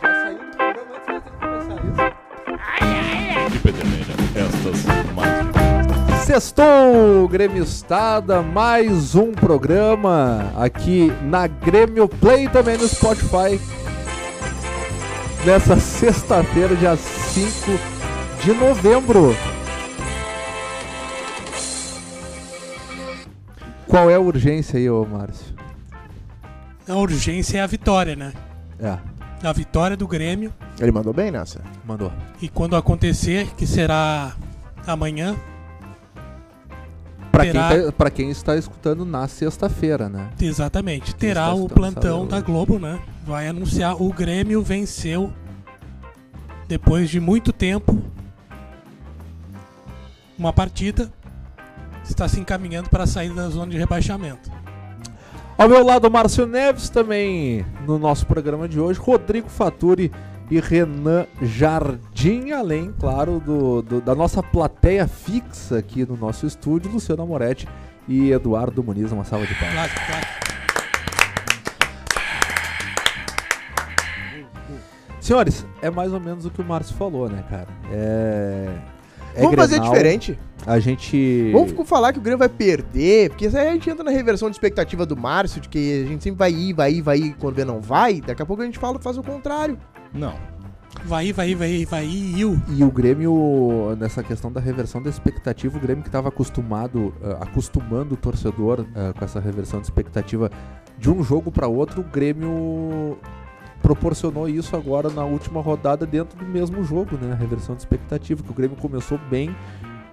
Já saiu do programa antes de começar isso. De Pedreira, estas mais. Sextou, Grêmio Estada, mais um programa aqui na Grêmio Play também no Spotify. Nessa sexta-feira, dia 5 de novembro. Qual é a urgência aí, ô Márcio? A urgência é a vitória, né? É, A vitória do Grêmio. Ele mandou bem nessa. mandou. E quando acontecer, que será amanhã, Pra quem, Terá- tá- pra quem está escutando na sexta-feira, né? exatamente, terá está o plantão da. Globo, né? Vai anunciar o Grêmio venceu depois de muito tempo uma partida. Está se encaminhando para sair da zona de rebaixamento. Ao meu lado, Márcio Neves, também no nosso programa de hoje, Rodrigo Faturi e Renan Jardim, além, claro, do, do- da nossa plateia fixa aqui no nosso estúdio, Luciano Moretti e Eduardo Muniz. Uma salva de palmas. Claro, claro. Senhores, é mais ou menos o que o Márcio falou, né, cara? É. é Vamos fazer Grenal, diferente. A gente. Vamos falar que o Grêmio vai perder, porque aí a gente entra na reversão de expectativa do Márcio, de que a gente sempre vai ir, vai ir, vai ir, quando vê não vai, daqui a pouco a gente fala, faz o contrário. Não. Vai, vai, vai, vai, iu. E o Grêmio, nessa questão da reversão da expectativa, o Grêmio que estava acostumado, eh, acostumando o torcedor eh, com essa reversão de expectativa de um jogo para outro, o Grêmio proporcionou isso agora na última rodada dentro do mesmo jogo, né? A reversão de expectativa, que o Grêmio começou bem,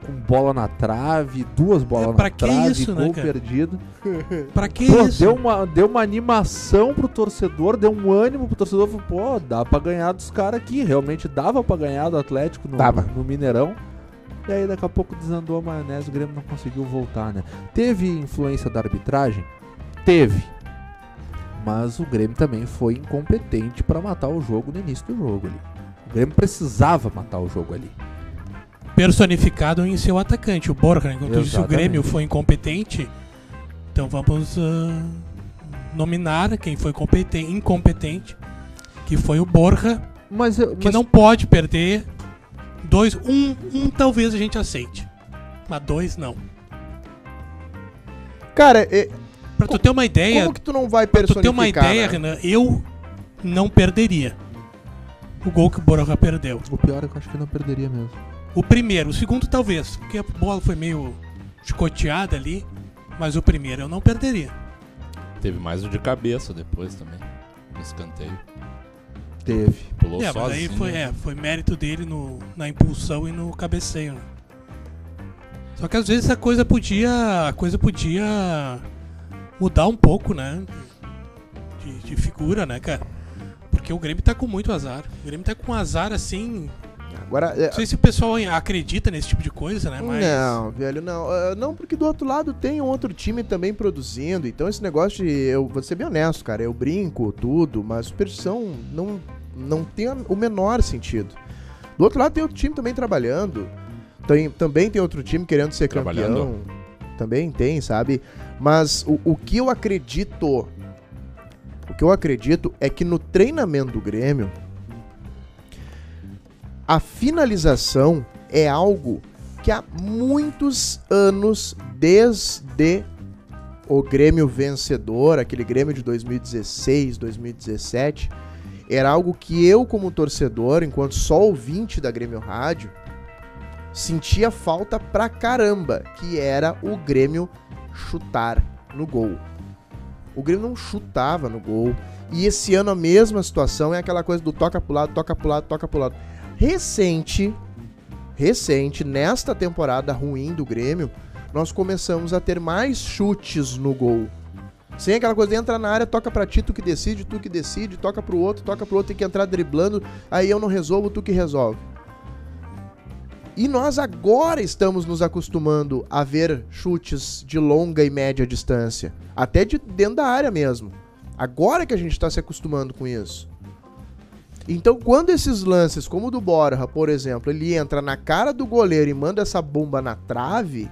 com bola na trave, duas bolas É, na que trave, isso, né, gol cara? perdido. Pra que Pô, isso? deu uma, deu uma animação pro torcedor, deu um ânimo pro torcedor. Falou, pô, dá pra ganhar dos caras aqui. Realmente dava pra ganhar do Atlético no, no Mineirão. E aí daqui a pouco desandou a maionese, o Grêmio não conseguiu voltar, né? Teve influência da arbitragem? Teve. Mas o Grêmio também foi incompetente pra matar o jogo no início do jogo ali. O Grêmio precisava matar o jogo ali. personificado em seu atacante, o Borja. Enquanto disse o. Grêmio foi incompetente, então vamos ah, nominar quem foi competen- incompetente, que foi o Borja, Mas, eu- que mas não pode perder dois. Um, um talvez a gente aceite, mas dois não. Cara, é- Pra tu ter uma ideia, como que tu não vai pra tu personificar, ter uma ideia, né? Renan, eu não perderia o gol que o Borja perdeu. o pior é que eu acho que não perderia mesmo. O primeiro, o segundo talvez, porque a bola foi meio chicoteada ali, mas o primeiro eu não perderia. Teve mais o de cabeça depois também. No escanteio. Teve. Pulou É, mas aí sozinho. foi, é, foi mérito dele no, na impulsão e no cabeceio. né? Só que às vezes a coisa podia. A coisa podia mudar um pouco, né? De, de figura, né, cara? Porque o Grêmio tá com muito azar. O Grêmio tá com um azar assim. Agora, é- Não sei se o pessoal acredita nesse tipo de coisa, né? Mas. Não, velho, não. Ah, não, porque do outro lado tem um outro time também produzindo. Então esse negócio de. Eu vou ser bem honesto, cara. Eu brinco, tudo, mas superstição não, não tem o menor sentido. Do outro lado tem outro time também trabalhando. Tem, também tem outro time querendo ser campeão. Também tem, sabe? Mas o, o que eu acredito. O que eu acredito é que no treinamento do Grêmio. A finalização é algo que há muitos anos, desde o Grêmio vencedor, aquele Grêmio de 2016, 2017, era algo que eu, como torcedor, enquanto só ouvinte da Grêmio Rádio, sentia falta pra caramba, que era o Grêmio chutar no gol. O Grêmio não chutava no gol. E esse ano a mesma situação é aquela coisa do toca pro lado, toca pro lado, toca pro lado. Recente, recente, nesta temporada ruim do Grêmio, nós começamos a ter mais chutes no gol. Sem aquela coisa entra na área, toca pra ti, tu que decide, tu que decide, toca pro outro, toca pro outro, tem que entrar driblando, aí eu não resolvo, tu que resolve. E nós agora estamos nos acostumando a ver chutes de longa e média distância, até de dentro da área mesmo. Agora que a gente está se acostumando com isso. Então, quando esses lances, como o do Borja, por exemplo, ele entra na cara do goleiro e manda essa bomba na trave,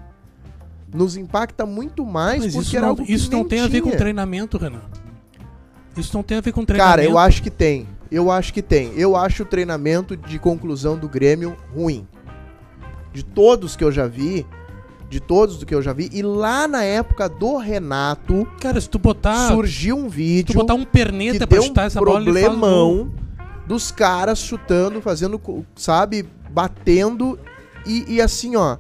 nos impacta muito mais Mas porque isso era não, isso não tem a ver com tinha. treinamento, Renan. Isso não tem a ver com treinamento. Cara, eu acho que tem. Eu acho que tem. Eu acho o treinamento de conclusão do Grêmio ruim. De todos que eu já vi, de todos do que eu já vi, e lá na época do Renato, Cara, se tu botar, surgiu um se tu vídeo botar um perneta pra deu um chutar essa bola, ele faz gol. problemão dos caras chutando, fazendo, sabe, batendo e, e assim, ó,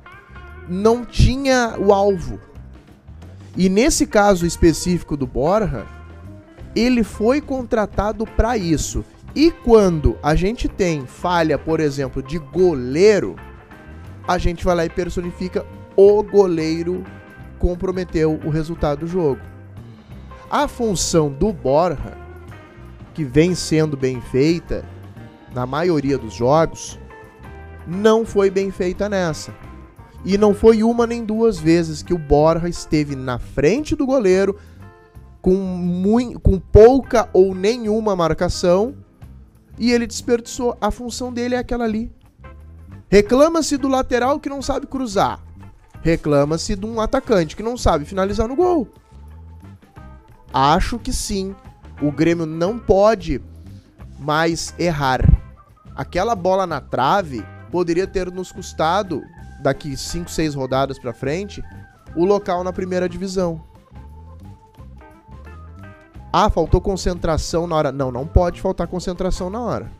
não tinha o alvo. E nesse caso específico do Borja, ele foi contratado pra isso. E quando a gente tem falha, por exemplo, de goleiro, a gente vai lá e personifica o goleiro comprometeu o resultado do jogo. A função do Borja, que vem sendo bem feita na maioria dos jogos, não foi bem feita nessa. E não foi uma nem duas vezes que o Borja esteve na frente do goleiro com, mui- com pouca ou nenhuma marcação e ele desperdiçou. A função dele é aquela ali. Reclama-se do lateral que não sabe cruzar. Reclama-se de um atacante que não sabe finalizar no gol. Acho que sim. O Grêmio não pode mais errar. Aquela bola na trave poderia ter nos custado, daqui 5, 6 rodadas pra frente, o local na primeira divisão. Ah, faltou concentração na hora. Não, não pode faltar concentração na hora.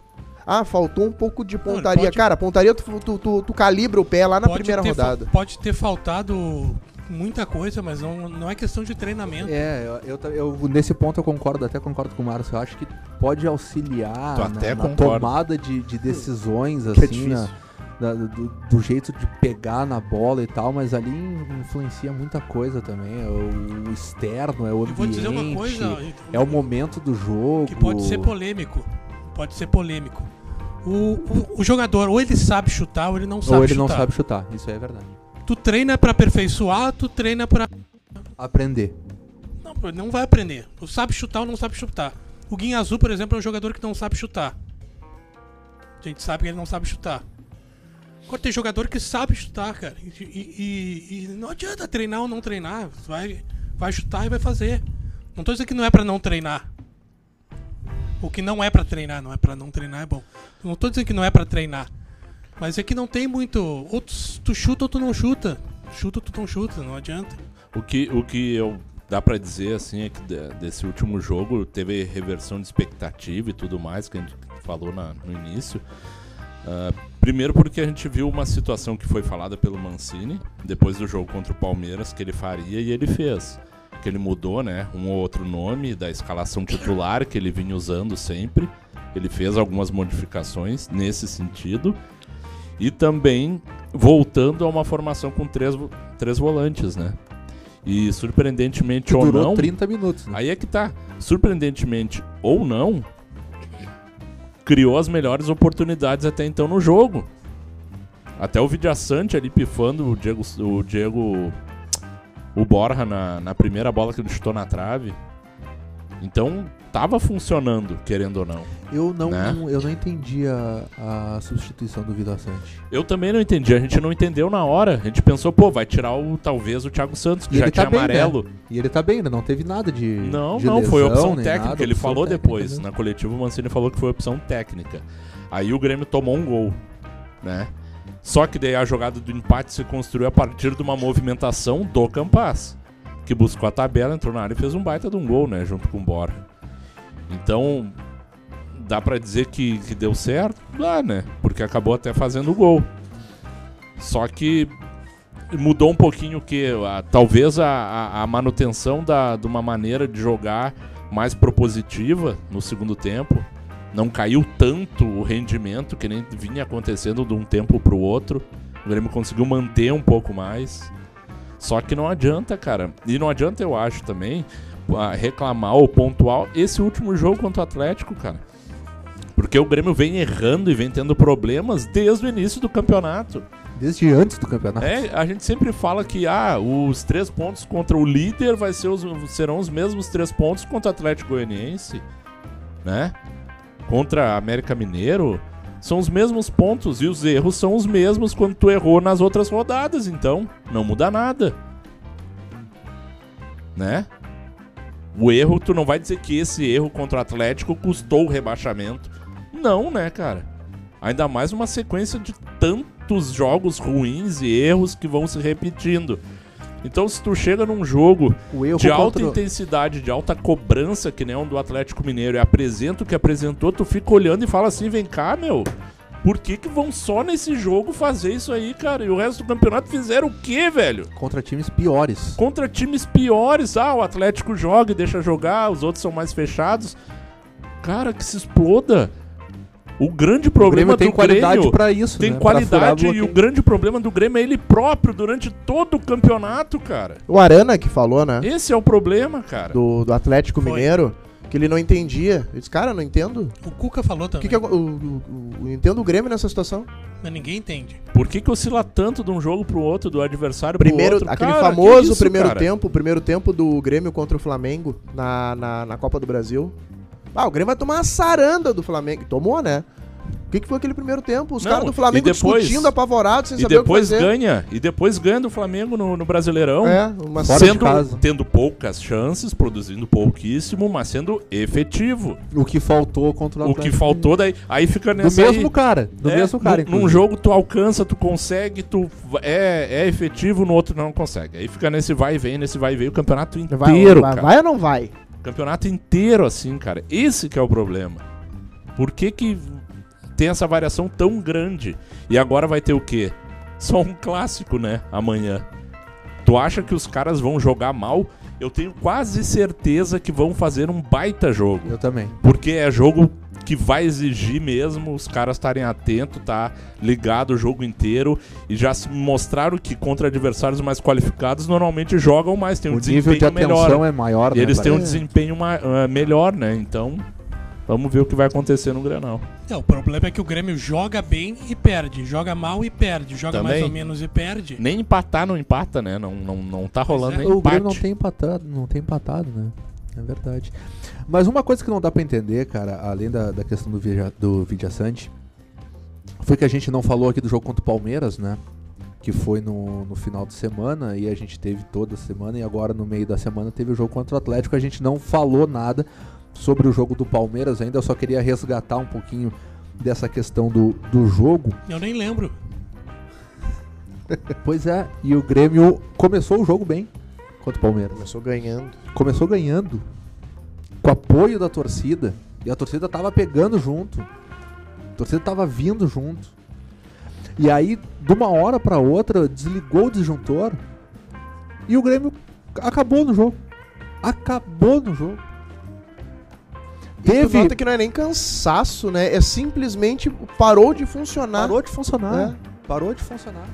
Ah, faltou um pouco de pontaria. pode- Cara, pontaria tu, tu, tu- tu calibra o pé lá na Pode primeira fa- rodada. Pode ter faltado muita coisa, mas não, não é questão de treinamento. É, eu, eu, eu- nesse ponto eu concordo, até concordo com o Márcio. Eu acho que pode auxiliar na, até na tomada de, de decisões, Que é assim, na- difícil. da- do, do jeito de pegar na bola e tal, mas ali influencia muita coisa também. É o, o externo, é o Eu ambiente, vou dizer uma coisa é o momento do jogo. que pode ser polêmico. Pode ser polêmico. O, o, o jogador, ou ele sabe chutar, ou ele não sabe Ou ele chutar. não sabe chutar, isso é verdade. Tu treina pra aperfeiçoar, tu treina pra. Aprender. Não, não vai aprender. Tu sabe chutar ou não sabe chutar. O Guinha Azul, por exemplo, é um jogador que não sabe chutar. A gente sabe que ele não sabe chutar. Agora tem jogador que sabe chutar, cara. E, e- e- não adianta treinar ou não treinar. Vai, vai chutar e vai fazer. Não tô dizendo que não é pra não treinar. O que não é pra treinar, não é pra não treinar, é bom. Não tô dizendo que não é pra treinar. Mas é que não tem muito. Ou tu, tu chuta ou tu não chuta. Chuta ou tu não chuta, não adianta. O que, o que eu dá pra dizer assim é que de- desse último jogo teve reversão de expectativa e tudo mais que a gente falou na- no início. Ah, primeiro porque a gente viu uma situação que foi falada pelo Mancini depois do jogo contra o Palmeiras que ele faria e ele fez. Que ele mudou, né, um ou outro nome da escalação titular que ele vinha usando sempre. Ele fez algumas modificações nesse sentido. E também voltando a uma formação com três, três volantes, né? E surpreendentemente ou durou não. 30 minutos. Né? Aí é que tá. Surpreendentemente ou não, criou as melhores oportunidades até então no jogo. Até o Vidiaçante ali pifando o Diego. O Diego. O Borja na, na primeira bola que ele chutou na trave. Então tava funcionando, querendo ou não. Eu não, Né? eu não entendi a, a substituição do Vida Sante. Eu também não entendi, a gente não entendeu na hora. A gente pensou, pô, vai tirar o talvez o Thiago Santos, que E já ele tinha tá bem, amarelo. E ele tá bem, né? Não teve nada de. Não, de não, foi lesão, opção nem técnica. nada, ele opção falou técnica depois. mesmo. Na coletiva, o Mancini falou que foi opção técnica. Aí o Grêmio tomou um gol, né? Só que daí a jogada do empate se construiu a partir de uma movimentação do Campas, que buscou a tabela, entrou na área e fez um baita de um gol, né? Junto com o Borja. Então, dá pra dizer que, que deu certo? Dá, né? Porque acabou até fazendo o gol. Só que mudou um pouquinho que talvez a, a- a manutenção da, de uma maneira de jogar mais propositiva no segundo tempo não caiu tanto o rendimento que nem vinha acontecendo de um tempo pro outro. O Grêmio conseguiu manter um pouco mais. Só que não adianta cara. E não adianta eu acho também ah, reclamar ou pontuar esse último jogo contra o Atlético cara. Porque o Grêmio vem errando e vem tendo problemas desde o início do campeonato. Desde antes do campeonato. é, a gente sempre fala que ah, os três pontos contra o líder vai ser os, serão os mesmos três pontos contra o Atlético Goianiense, né? Contra a América Mineiro, são os mesmos pontos e os erros são os mesmos quando tu errou nas outras rodadas, então não muda nada. Né? O erro, tu não vai dizer que esse erro contra o Atlético custou o rebaixamento. Não, né, cara? Ainda mais uma sequência de tantos jogos ruins e erros que vão se repetindo. Então, se tu chega num jogo O erro de alta contra- intensidade, de alta cobrança, que nem um do Atlético Mineiro, e apresenta o que apresentou, tu fica olhando e fala assim: vem cá, meu. Por que, que vão só nesse jogo fazer isso aí, cara? E o resto do campeonato fizeram o quê, velho? contra times piores. Contra times piores. Ah, o Atlético joga e deixa jogar, os outros são mais fechados. Cara, que se exploda. O grande O problema Grêmio tem do qualidade Grêmio pra isso, tem né? Qualidade e o grande problema do Grêmio é ele próprio durante todo o campeonato, cara. O Arana que falou, né? Esse é o problema, cara. Do, do Atlético Foi. Mineiro, que ele não entendia. Ele disse, cara, eu não entendo. O Cuca falou O também. que, que é o, o, o- o- entendo o Grêmio nessa situação? Mas ninguém entende. Por que, que oscila tanto de um jogo pro outro, do adversário pro Primeiro, outro? aquele Cara, famoso que isso, primeiro cara? tempo, o primeiro tempo do Grêmio contra o Flamengo na, na, na Copa do Brasil. Ah, o Grêmio vai tomar uma saranda do Flamengo. Tomou, né? O que, que foi aquele primeiro tempo? Os caras do Flamengo e depois- discutindo, apavorados, sem E saber depois o que fazer. ganha. E depois ganha do Flamengo no, no Brasileirão. É, uma sendo, casa. tendo poucas chances, produzindo pouquíssimo, mas sendo efetivo. O que faltou contra o O Atlético que faltou daí. Aí fica Do nessa. mesmo aí, cara. Do É, mesmo cara, num- jogo tu alcança, tu consegue, tu é, é efetivo, no outro não consegue. Aí fica nesse vai e vem, nesse vai e vem o campeonato Vai, inteiro, vai, cara. vai ou não vai? Campeonato inteiro assim, cara. Esse que é o problema. Por que que tem essa variação tão grande? E agora vai ter o quê? Só um clássico, né? Amanhã. Tu acha que os caras vão jogar mal? Eu tenho quase certeza que vão fazer um baita jogo. Eu também. Porque é jogo que vai exigir mesmo os caras estarem atentos, tá ligado o jogo inteiro e já se mostraram que contra adversários mais qualificados normalmente jogam mais, tem um o nível de desempenho melhor. atenção é maior, E né? eles têm um desempenho ah, melhor, né? Então, vamos ver o que vai acontecer no Grenal. É, o problema é que o Grêmio joga bem e perde. Joga mal e perde. Joga mais Também. ou menos e perde. Nem empatar não empata, né? Não, não, não tá rolando é. nem O empate. Grêmio não tem empatado, não tem empatado, né? É verdade. Mas uma coisa que não dá pra entender, cara, além da, da questão do, Vidia, do Vidiaçante, foi que a gente não falou aqui do jogo contra o Palmeiras, né? Que foi no, no final de semana e a gente teve toda a semana e agora no meio da semana teve o jogo contra o Atlético. A gente não falou nada sobre o jogo do Palmeiras ainda, eu só queria resgatar um pouquinho dessa questão do, do jogo. Eu nem lembro. Pois é, e o Grêmio começou o jogo bem contra o Palmeiras. Começou ganhando. começou ganhando com apoio da torcida e a torcida tava pegando junto. A torcida tava vindo junto. E aí, de uma hora pra outra, desligou o disjuntor e o Grêmio acabou no jogo. Acabou no jogo. Teve nota que não é nem cansaço, né? É simplesmente parou de funcionar. parou de funcionar. É. Parou de funcionar.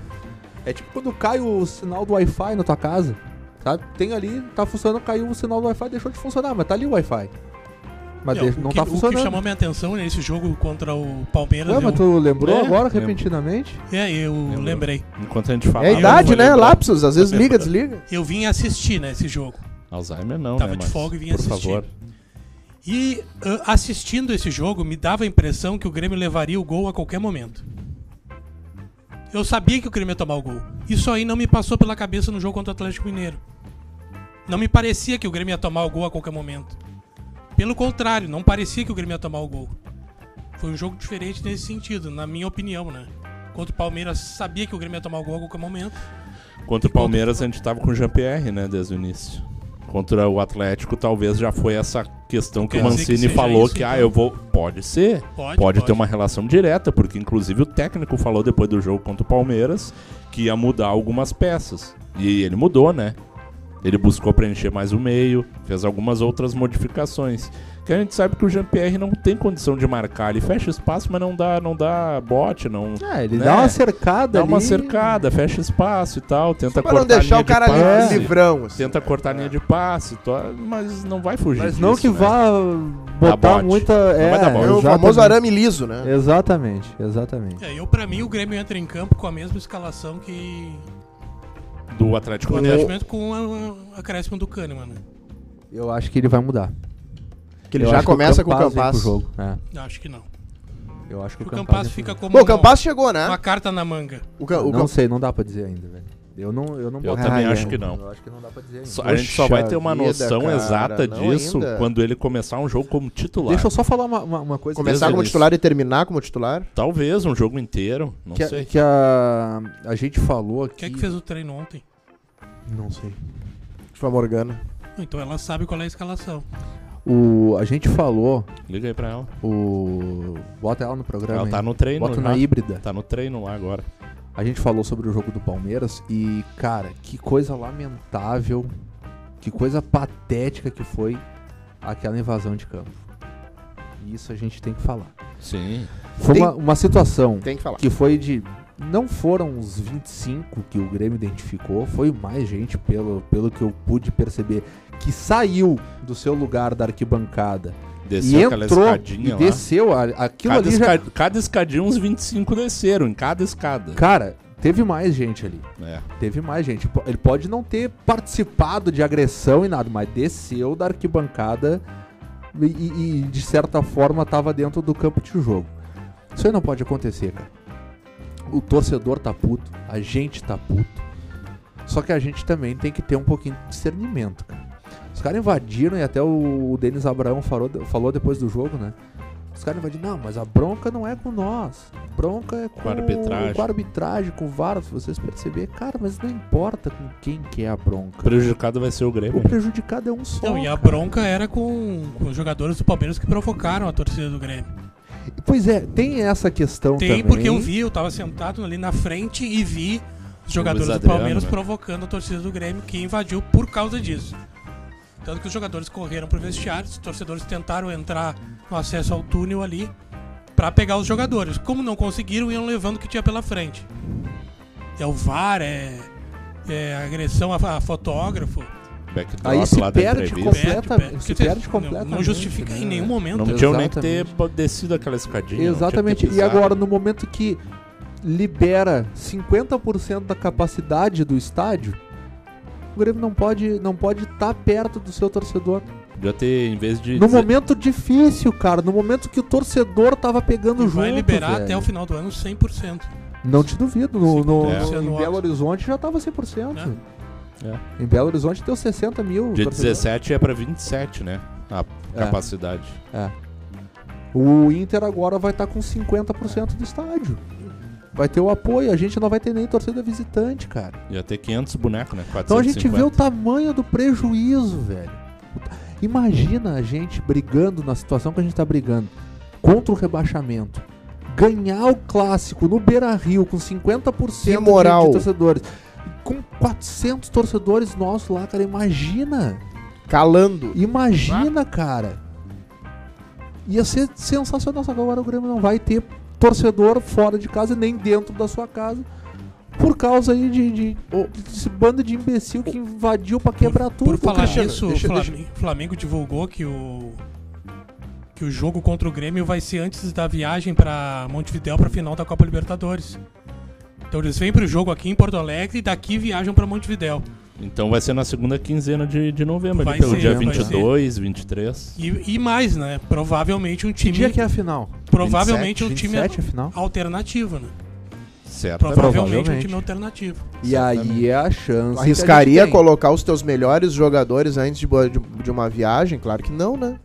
É tipo quando cai o sinal do Wi-Fi na tua casa. Sabe? Tem ali, tá funcionando, caiu o sinal do Wi-Fi, deixou de funcionar, mas tá ali o Wi-Fi. Mas É, deixa- o não que, tá O que funcionando. chamou minha atenção nesse jogo contra o Palmeiras. Ué, mas eu, tu lembrou É, agora, lembro. repentinamente? é, eu Lembro. lembrei. Enquanto a gente fala. É a idade, né? lembrar. Lapsos, às vezes liga, desliga. Eu vim assistir, né, esse jogo. Alzheimer não, Tava né? de mas, folga e vinha Por assistir. favor. E ah, assistindo esse jogo, me dava a impressão que o Grêmio levaria o gol a qualquer momento. Eu sabia que o Grêmio ia tomar o gol. Isso aí não me passou pela cabeça no jogo contra o Atlético Mineiro. Não me parecia que o Grêmio ia tomar o gol a qualquer momento. Pelo contrário, não parecia que o Grêmio ia tomar o gol. Foi um jogo diferente nesse sentido, na minha opinião, né? Contra o Palmeiras, sabia que o Grêmio ia tomar o gol a qualquer momento. Contra o Palmeiras a gente tava com o Jean-Pierre, né, desde o início. Contra o Atlético, talvez já foi essa questão que o que Mancini seja falou isso, que, ah, então? eu vou. Pode ser. Pode, Pode, pode. ter uma relação direta, porque inclusive o técnico falou depois do jogo contra o Palmeiras que ia mudar algumas peças. E ele mudou, né? Ele buscou preencher mais o meio, fez algumas outras modificações. Que a gente sabe que o Jean-Pierre não tem condição de marcar. Ele fecha espaço, mas não dá, não dá bote, não. É, ele Né? dá uma cercada Dá uma ali. cercada, fecha espaço e tal, tenta Pra não cortar a deixar linha o cara de passe, livrão. assim. Tenta cortar a linha de passe, mas não vai fugir Mas disso, não que né? vá botar bote. muita. É, vai dar bote. É o famoso arame liso, né? Exatamente, exatamente. É, eu, pra mim, o Grêmio entra em campo com a mesma escalação que Do Atlético o Mineiro. Com a, a acréscimo do Kahneman, né? Eu acho que ele vai mudar. Que ele Eu já acho que começa com o vem pro Campas. jogo. É, Acho que não. eu acho que O o Campas fica como Bom, o uma- Campas chegou, né? uma carta na manga. O, Ca- o Não sei, não dá pra dizer ainda, velho. Eu não, eu não Eu boto- também Ah, acho é. que não. Eu acho que não dá pra dizer ainda. Só- a gente só vai ter uma vida, noção cara, exata disso ainda. quando ele começar um jogo como titular. Deixa eu só falar uma, uma, uma coisa. Começar como titular e terminar como titular? Talvez um jogo inteiro, não que, a- sei. que a, a gente falou aqui. Quem é que fez o treino ontem? Não sei. Tipo a Morgana. Então ela sabe qual é a escalação. O, a gente falou, Liga aí pra ela. o. Bota ela no programa. Ela aí. tá no treino Bota já. na híbrida. Tá no treino lá agora. A gente falou sobre o jogo do Palmeiras e, cara, que coisa lamentável, que coisa patética que foi aquela invasão de campo. Isso a gente tem que falar. Sim. Foi Tem- uma, uma situação Tem que falar. que foi de. Não foram os 25 que o Grêmio identificou, foi mais gente, pelo, pelo que eu pude perceber, que saiu do seu lugar da arquibancada Desceu e aquela entrou escadinha e lá. desceu. Aquilo Cada, ali já. cada escadinha uns 25 desceram, em cada escada. Cara, teve mais gente ali. É. Teve mais gente. Ele pode não ter participado de agressão e nada, mas desceu da arquibancada e, e- e, de certa forma tava dentro do campo de jogo. Isso aí não pode acontecer, cara. O torcedor tá puto, a gente tá puto. Só que a gente também tem que ter um pouquinho de discernimento, cara. Os caras invadiram e até o, o Denis Abraão falou, falou depois do jogo, né? Os caras invadiram, não, mas a bronca não é com nós. A bronca é com, a arbitragem." com a arbitragem, com o VAR, se vocês perceberem. Cara, mas não importa com quem que é a bronca. O prejudicado vai ser o Grêmio. O prejudicado é um só. Não, e a cara. bronca era com, com os jogadores do Palmeiras que provocaram a torcida do Grêmio. Pois é, tem essa questão Tem, também. porque eu vi, eu tava sentado ali na frente e vi os jogadores Luiz do Adriano, Palmeiras né? provocando a torcida do Grêmio, que invadiu por causa disso. Tanto que os jogadores correram pro vestiário, os torcedores tentaram entrar no acesso ao túnel ali pra pegar os jogadores. Como não conseguiram, iam levando o que tinha pela frente. É o VAR, é, é agressão a, a fotógrafo. Backdrop Aí se perde entrevista. completa- Perde, se perde não- completamente, Não justifica né? em nenhum momento. Não né? tinham nem ter descido aquela escadinha. não tinha Exatamente. E agora, no momento que libera 50% da capacidade do estádio, o Grêmio não pode não pode estar perto do seu torcedor. Podia ter, em vez de. No dizer- momento difícil, cara, no momento que o torcedor tava pegando E junto, vai liberar velho. até o final do ano 100%. Não te duvido, no, no- É. no- em Belo Horizonte já tava 100%. É. Em Belo Horizonte deu 60 mil. Dia torcedores. 17 é pra 27, né? A É. capacidade. É. O Inter agora vai estar com 50% do estádio. Vai ter o apoio, a gente não vai ter nem torcida visitante, cara. Ia ter 500 bonecos, né? 450. Então a gente vê o tamanho do prejuízo, velho. Imagina a gente brigando na situação que a gente tá brigando contra o rebaixamento. Ganhar o clássico no Beira Rio com 50% Que de- moral. de torcedores. Com 400 torcedores nossos lá, cara. Imagina. Calando. Imagina, cara. Ia ser sensacional, só que agora o Grêmio não vai ter torcedor fora de casa, nem dentro da sua casa. Por causa aí de, de, desse bando de imbecil que invadiu pra quebrar tudo. Por falar Cristiano, nisso, deixa- o Flamengo, Flamengo divulgou que o que o jogo contra o Grêmio vai ser antes da viagem pra Montevidéu pra final da Copa Libertadores. Então eles vêm pro jogo aqui em Porto Alegre e daqui viajam pra Montevidéu. Então vai ser na segunda quinzena de, de novembro, Vai ali, pelo ser, dia vai 22, 23. E, e mais, né? Provavelmente um Que time dia que é a final? provavelmente um time 27 a final? alternativo, né? Certo. Provavelmente, um provavelmente. time alternativo. E aí é a chance. Arriscaria que a colocar os teus melhores jogadores antes de, de, de uma viagem? Claro que não, né?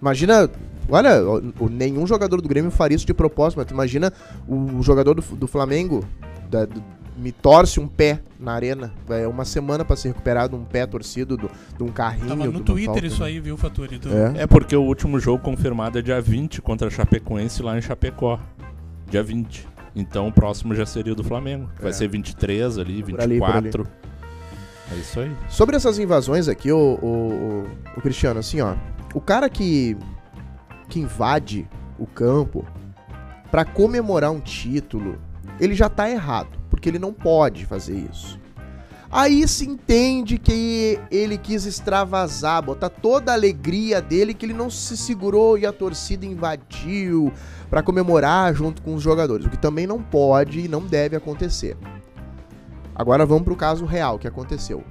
Imagina. Olha, o- o- nenhum jogador do Grêmio faria isso de propósito, mas tu imagina o jogador do, do Flamengo da- do- me torce um pé na arena. É uma semana pra se recuperar de um pé torcido, do- de um carrinho. Tava no Twitter falta, isso né? aí, viu, Faturi? Do- É. É porque o último jogo confirmado é dia 20 contra a Chapecoense lá em Chapecó. Dia 20. Então o próximo já seria o do Flamengo. Vai É. ser 23 ali, Por ali, por 24. É isso aí. Sobre essas invasões aqui, o, o, o- o Cristiano, assim, ó. O cara que, que invade o campo pra comemorar um título, ele já tá errado, porque ele não pode fazer isso. Aí se entende que ele quis extravasar, botar toda a alegria dele, que ele não se segurou e a torcida invadiu pra comemorar junto com os jogadores, o que também não pode e não deve acontecer. Agora vamos pro caso real que aconteceu.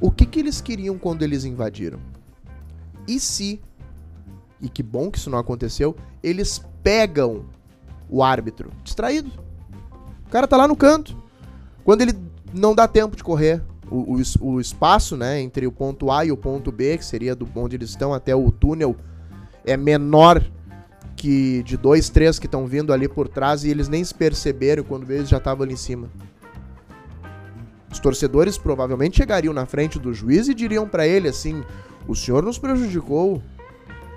O que, que eles queriam quando eles invadiram? E se, e que bom que isso não aconteceu, eles pegam o árbitro distraído? O cara tá lá no canto. Quando ele não dá tempo de correr. O, o, o espaço, né, entre o ponto A e o ponto B, que seria do onde eles estão até o túnel, é menor que de dois, três que estão vindo ali por trás e eles nem se perceberam quando eles já estavam ali em cima. Os torcedores provavelmente chegariam na frente do juiz e diriam pra ele assim: "O senhor nos prejudicou.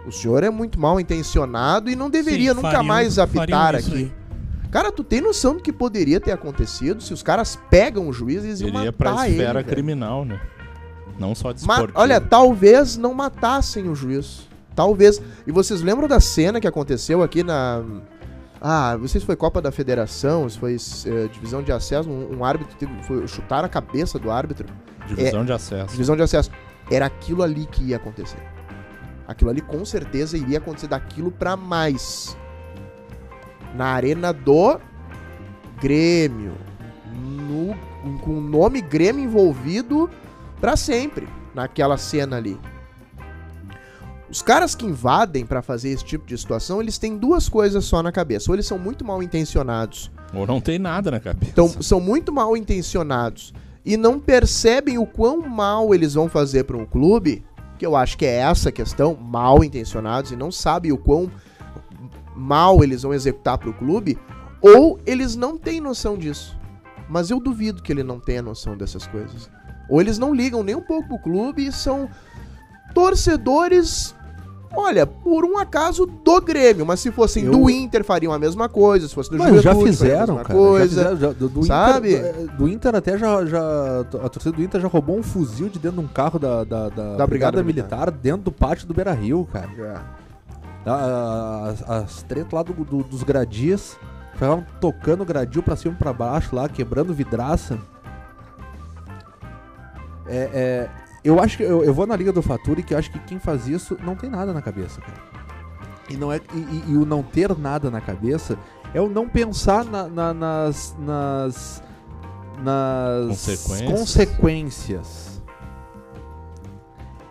O senhor é muito mal intencionado e não deveria Sim, nunca fariam- mais apitar aqui." aí. Cara, tu tem noção do que poderia ter acontecido se os caras pegam o juiz e eles Ele ia matar pra ele, esfera velho. criminal, né? Não só desportiva. olha, talvez não matassem o juiz. Talvez. E vocês lembram da cena que aconteceu aqui na. Ah, não sei se foi Copa da Federação, se foi eh, divisão de acesso, um, um árbitro teve, foi chutar a cabeça do árbitro. Divisão de acesso. Divisão de acesso. Era aquilo ali que ia acontecer. Aquilo ali com certeza iria acontecer daquilo pra mais. Na arena do Grêmio. No, com o nome Grêmio envolvido pra sempre naquela cena ali. Os caras que invadem pra fazer esse tipo de situação, eles têm duas coisas só na cabeça. Ou eles são muito mal intencionados Ou não tem nada na cabeça. então, são muito mal intencionados e não percebem o quão mal eles vão fazer para um clube, que eu acho que é essa a questão, mal intencionados e não sabem o quão mal eles vão executar para o clube, ou eles não têm noção disso. Mas eu duvido que ele não tenha noção dessas coisas. Ou eles não ligam nem um pouco pro clube e são torcedores, olha, por um acaso do Grêmio, mas se fossem Eu- do Inter fariam a mesma coisa, se fosse do Mas já Juventude a fizeram, cara. Já coisa. fizeram, já- do, do sabe? Inter, do, do Inter até já, já. A torcida do Inter já roubou um fuzil de dentro de um carro da, da, da, Da Brigada Brigada Militar. Militar dentro do pátio do Beira Rio, cara. Já. As, as tretas lá do, do- dos gradis. Ficavam tocando gradil pra cima e pra baixo lá, quebrando vidraça. É, é, eu acho que eu, eu vou na Liga do Faturi que eu acho que quem faz isso não tem nada na cabeça, cara. E, não é, e, e- e o não ter nada na cabeça é o não pensar na- na- nas, nas, nas Consequências. consequências.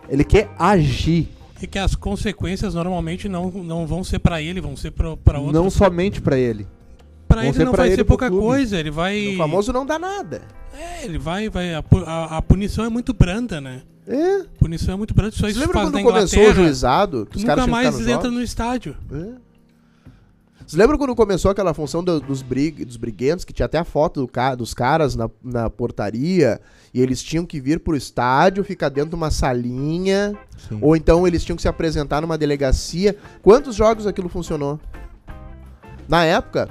Ele quer agir, E que as consequências normalmente não, não vão ser pra ele, vão ser pra, pra outro. não somente pra ele. pra vão ele não pra vai ele ser pouca clube. coisa, ele vai. O famoso não dá nada. É, ele vai. vai a, a- a punição é muito branda, né? É. A punição é muito branda. Só Você isso lembra faz quando começou o juizado? Que os Nunca caras tinham que mais entra jogos? no estádio. É. Você lembra quando começou aquela função do- dos, brig, dos briguentos, que tinha até a foto do dos caras na, na portaria, e eles tinham que vir pro estádio, ficar dentro de uma salinha, Sim. ou então eles tinham que se apresentar numa delegacia. Quantos jogos aquilo funcionou? Na época,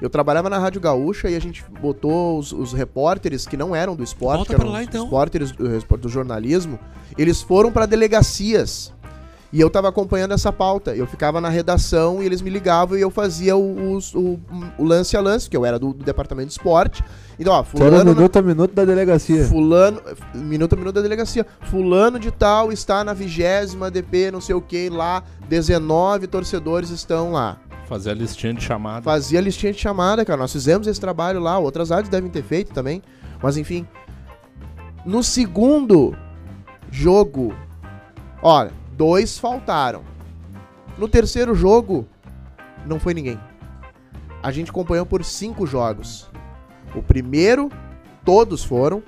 eu trabalhava na Rádio Gaúcha e a gente botou os, os repórteres que não eram do esporte, Volta que eram lá, os então. repórteres do, do jornalismo, eles foram pra delegacias. E eu tava acompanhando essa pauta. Eu ficava na redação e eles me ligavam e eu fazia o, o- o lance a lance, porque eu era do, do departamento de esporte. Então, ó, era fulano, minuto a minuto da delegacia. fulano, minuto a minuto da delegacia. Fulano de tal está na vigésima DP, não sei o que, lá, 19 torcedores estão lá. Fazer a listinha de chamada. Fazia listinha de chamada, cara. Nós fizemos esse trabalho lá, outras áreas devem ter feito também. Mas enfim. No segundo jogo, olha, dois faltaram. No terceiro jogo, não foi ninguém. A gente acompanhou por cinco jogos. O primeiro, todos foram.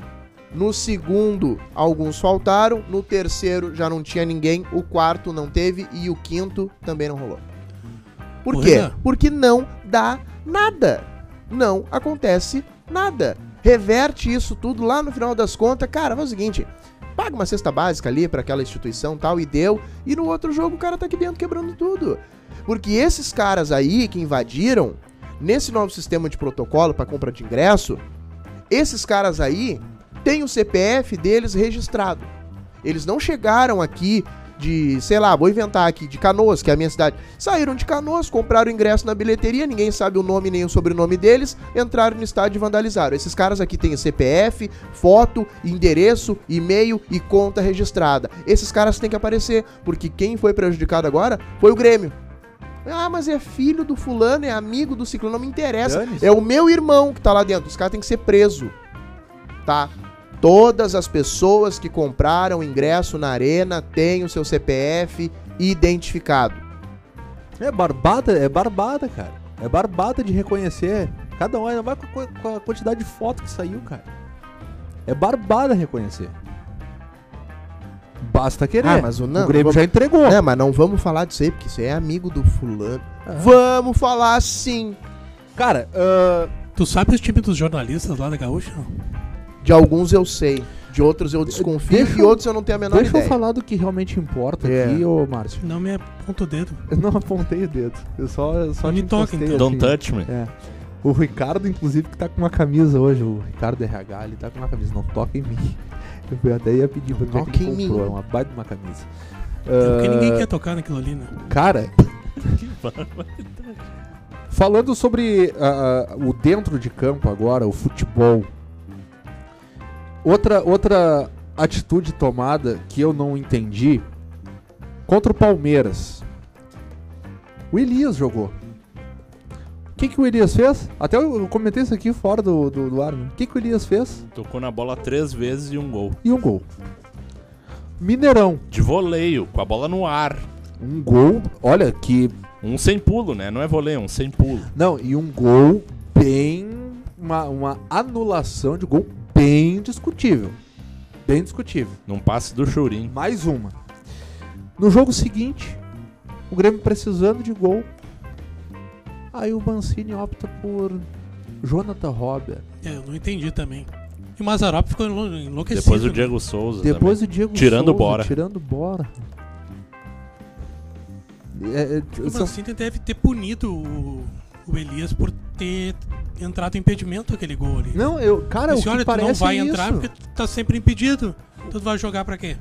No segundo, alguns faltaram. No terceiro, já não tinha ninguém. O quarto não teve. E o quinto também não rolou. Por quê? Porque não dá nada. Não acontece nada. Reverte isso tudo lá no final das contas. Cara, faz o seguinte: paga uma cesta básica ali pra aquela instituição tal e deu. E no outro jogo o cara tá aqui dentro quebrando tudo. Porque esses caras aí que invadiram, nesse novo sistema de protocolo pra compra de ingresso, esses caras aí têm o CPF deles registrado. Eles não chegaram aqui de, sei lá, vou inventar aqui, de Canoas, que é a minha cidade. Saíram de Canoas, compraram ingresso na bilheteria, ninguém sabe o nome nem o sobrenome deles, entraram no estádio e vandalizaram. Esses caras aqui têm CPF, foto, endereço, e-mail e conta registrada. Esses caras têm que aparecer, porque quem foi prejudicado agora foi o Grêmio. Ah, mas é filho do fulano, é amigo do ciclano, não me interessa. É o meu irmão que tá lá dentro. Os caras têm que ser preso. Tá? Todas as pessoas que compraram ingresso na arena têm o seu CPF identificado. É barbada, é barbada, cara. É barbada de reconhecer. Cada um ainda vai com a, quantidade de foto que saiu, cara. É barbada reconhecer. Basta querer. Ah, mas o não, o Grêmio vamos- já entregou. É, mas não vamos falar disso aí, porque aí é amigo do fulano. É. Vamos falar sim. Cara, ah, Tu sabe os times dos jornalistas lá da Gaúcha? não? De alguns eu sei, de outros eu desconfio Deixa e outros eu não tenho a menor deixa ideia. eu falar do que realmente importa É. aqui, ô Márcio. Não me aponta o dedo. Eu não apontei o dedo. Eu só, eu só me toca, então. Don't assim. touch me. É. O Ricardo, inclusive, que tá com uma camisa hoje, o Ricardo RH, ele tá com uma camisa, não toca em mim. Eu até ia pedir pra Não que toca ele em mim. comprou, é uma baita de uma camisa. É porque Ah, ninguém quer tocar naquilo ali, né? Cara, falando sobre ah, o dentro de campo agora, o futebol. Outra, outra atitude tomada que eu não entendi contra o Palmeiras. O Elias jogou. O que, que o Elias fez? Até eu comentei isso aqui fora do, do, do ar. né? O que, que o Elias fez? Tocou na bola três vezes e um gol. E um gol. Mineirão. De voleio, com a bola no ar. Um gol. Olha que Um sem pulo, né? Não é voleio, é um sem pulo. Não, e um gol bem. Uma, uma anulação de gol discutível. Bem discutível. Num passe do Churim. Mais uma. No jogo seguinte, o Grêmio precisando de gol. Aí o Mancini opta por Jonathan Robert. É, eu não entendi também. E o Mazarop ficou enlou- enlouquecido. Depois o né? Diego Souza. Depois o Diego Tirando Souza, bora. Tirando bora. É, é, O são- Mancini deve ter punido o, o Elias por ter entrado em impedimento aquele gol ali. Não, eu, cara, o Disse, que olha, tu parece não vai é entrar isso. porque tu tá sempre impedido. Tu vai jogar pra quê?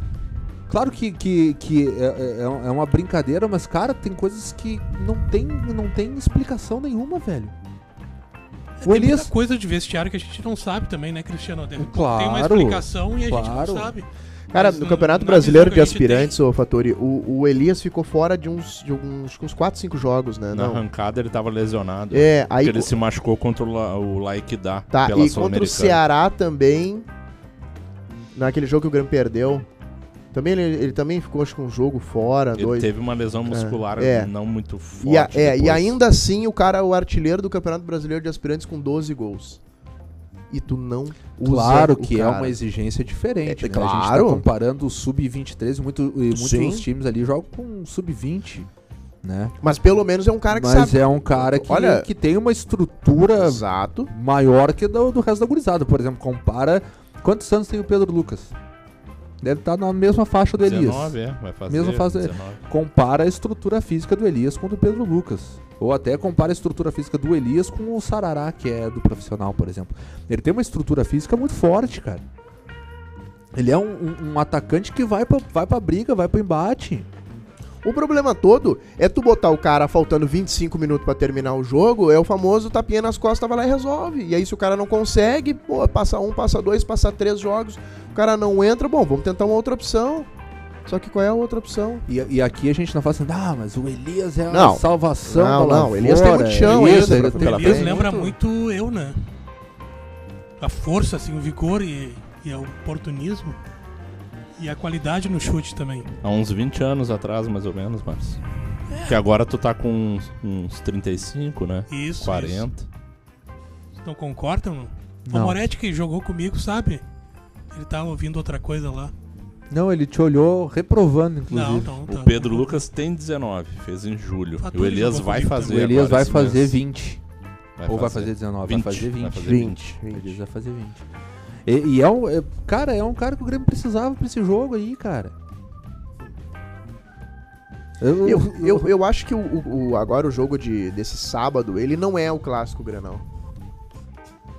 Claro que, que, que é, é- é uma brincadeira, mas, cara, tem coisas que não tem, não tem explicação nenhuma, velho. O Tem Elias. muita coisa de vestiário que a gente não sabe também, né, Cristiano? Deve- Claro, tem uma explicação e a gente claro. não sabe. Cara, no Campeonato na Brasileiro de Aspirantes, ô Fatori, o, o Elias ficou fora de uns, de uns, uns 4, 5 jogos, né? Na Não. arrancada ele tava lesionado. É, aí Porque ele se machucou contra o, o Laikidá Tá, pela e contra o. Ceará também, naquele jogo que o Grêmio perdeu, também ele, ele também ficou acho que um jogo fora, Ele dois. teve uma lesão muscular é. não muito forte. E, a- é, e ainda assim o cara é o artilheiro do Campeonato Brasileiro de Aspirantes com 12 gols. E tu não usa Claro o que é uma exigência diferente, É, né? A gente tá claro. comparando o sub-23 e, muito, e muitos Sim. times ali jogam com sub-20, né? Mas pelo menos é um cara que Mas sabe. é um cara que, Olha- que tem uma estrutura Exato. maior que do, do resto da gurizada. Por exemplo, compara... Quantos anos tem o Pedro Lucas? Deve estar na mesma faixa do Elias. 19, é, vai fazer. Mesmo fase- 19. compara a estrutura física do Elias com a do Pedro Lucas. Ou até compara a estrutura física do Elias com o Sarará, que é do profissional, por exemplo. Ele tem uma estrutura física muito forte, cara. Ele é um, um- um atacante que vai pra, vai pra briga, vai pro embate. O problema todo é tu botar o cara faltando 25 minutos pra terminar o jogo, é o famoso tapinha nas costas, vai lá e resolve. E aí se o cara não consegue, pô, passa um, passa dois, passa três jogos, o cara não entra, bom, vamos tentar uma outra opção. Só que qual é a outra opção? E, e aqui a gente não fala assim, ah, mas o Elias é a Não. salvação. Não, não, o Elias tem muito chão é ainda isso, pra- ele Elias lembra muito eu, né? A força, assim, o vigor e, e o oportunismo. E a qualidade no chute também. Há uns 20 anos atrás, mais ou menos, Márcio. Que agora tu tá com uns, uns 35, né? Isso. Isso. 40. Vocês não concordam? Não? O. Moretti que jogou comigo, sabe? Ele tava ouvindo outra coisa lá. Não, ele te olhou reprovando, inclusive. Não, não. Tá, O Pedro Lucas tem 19, fez em julho. Ah, E o Elias vai fazer O Elias agora vai esse fazer mês. 20. Ou vai fazer 19, 20, vai fazer 20. vai fazer 20. O Elias vai fazer 20. E, e é um. é- cara, é um cara que o Grêmio precisava pra esse jogo aí, cara. Eu, Eu, eu, eu acho que o, o- agora o jogo de, desse sábado, ele não é o clássico Grenal.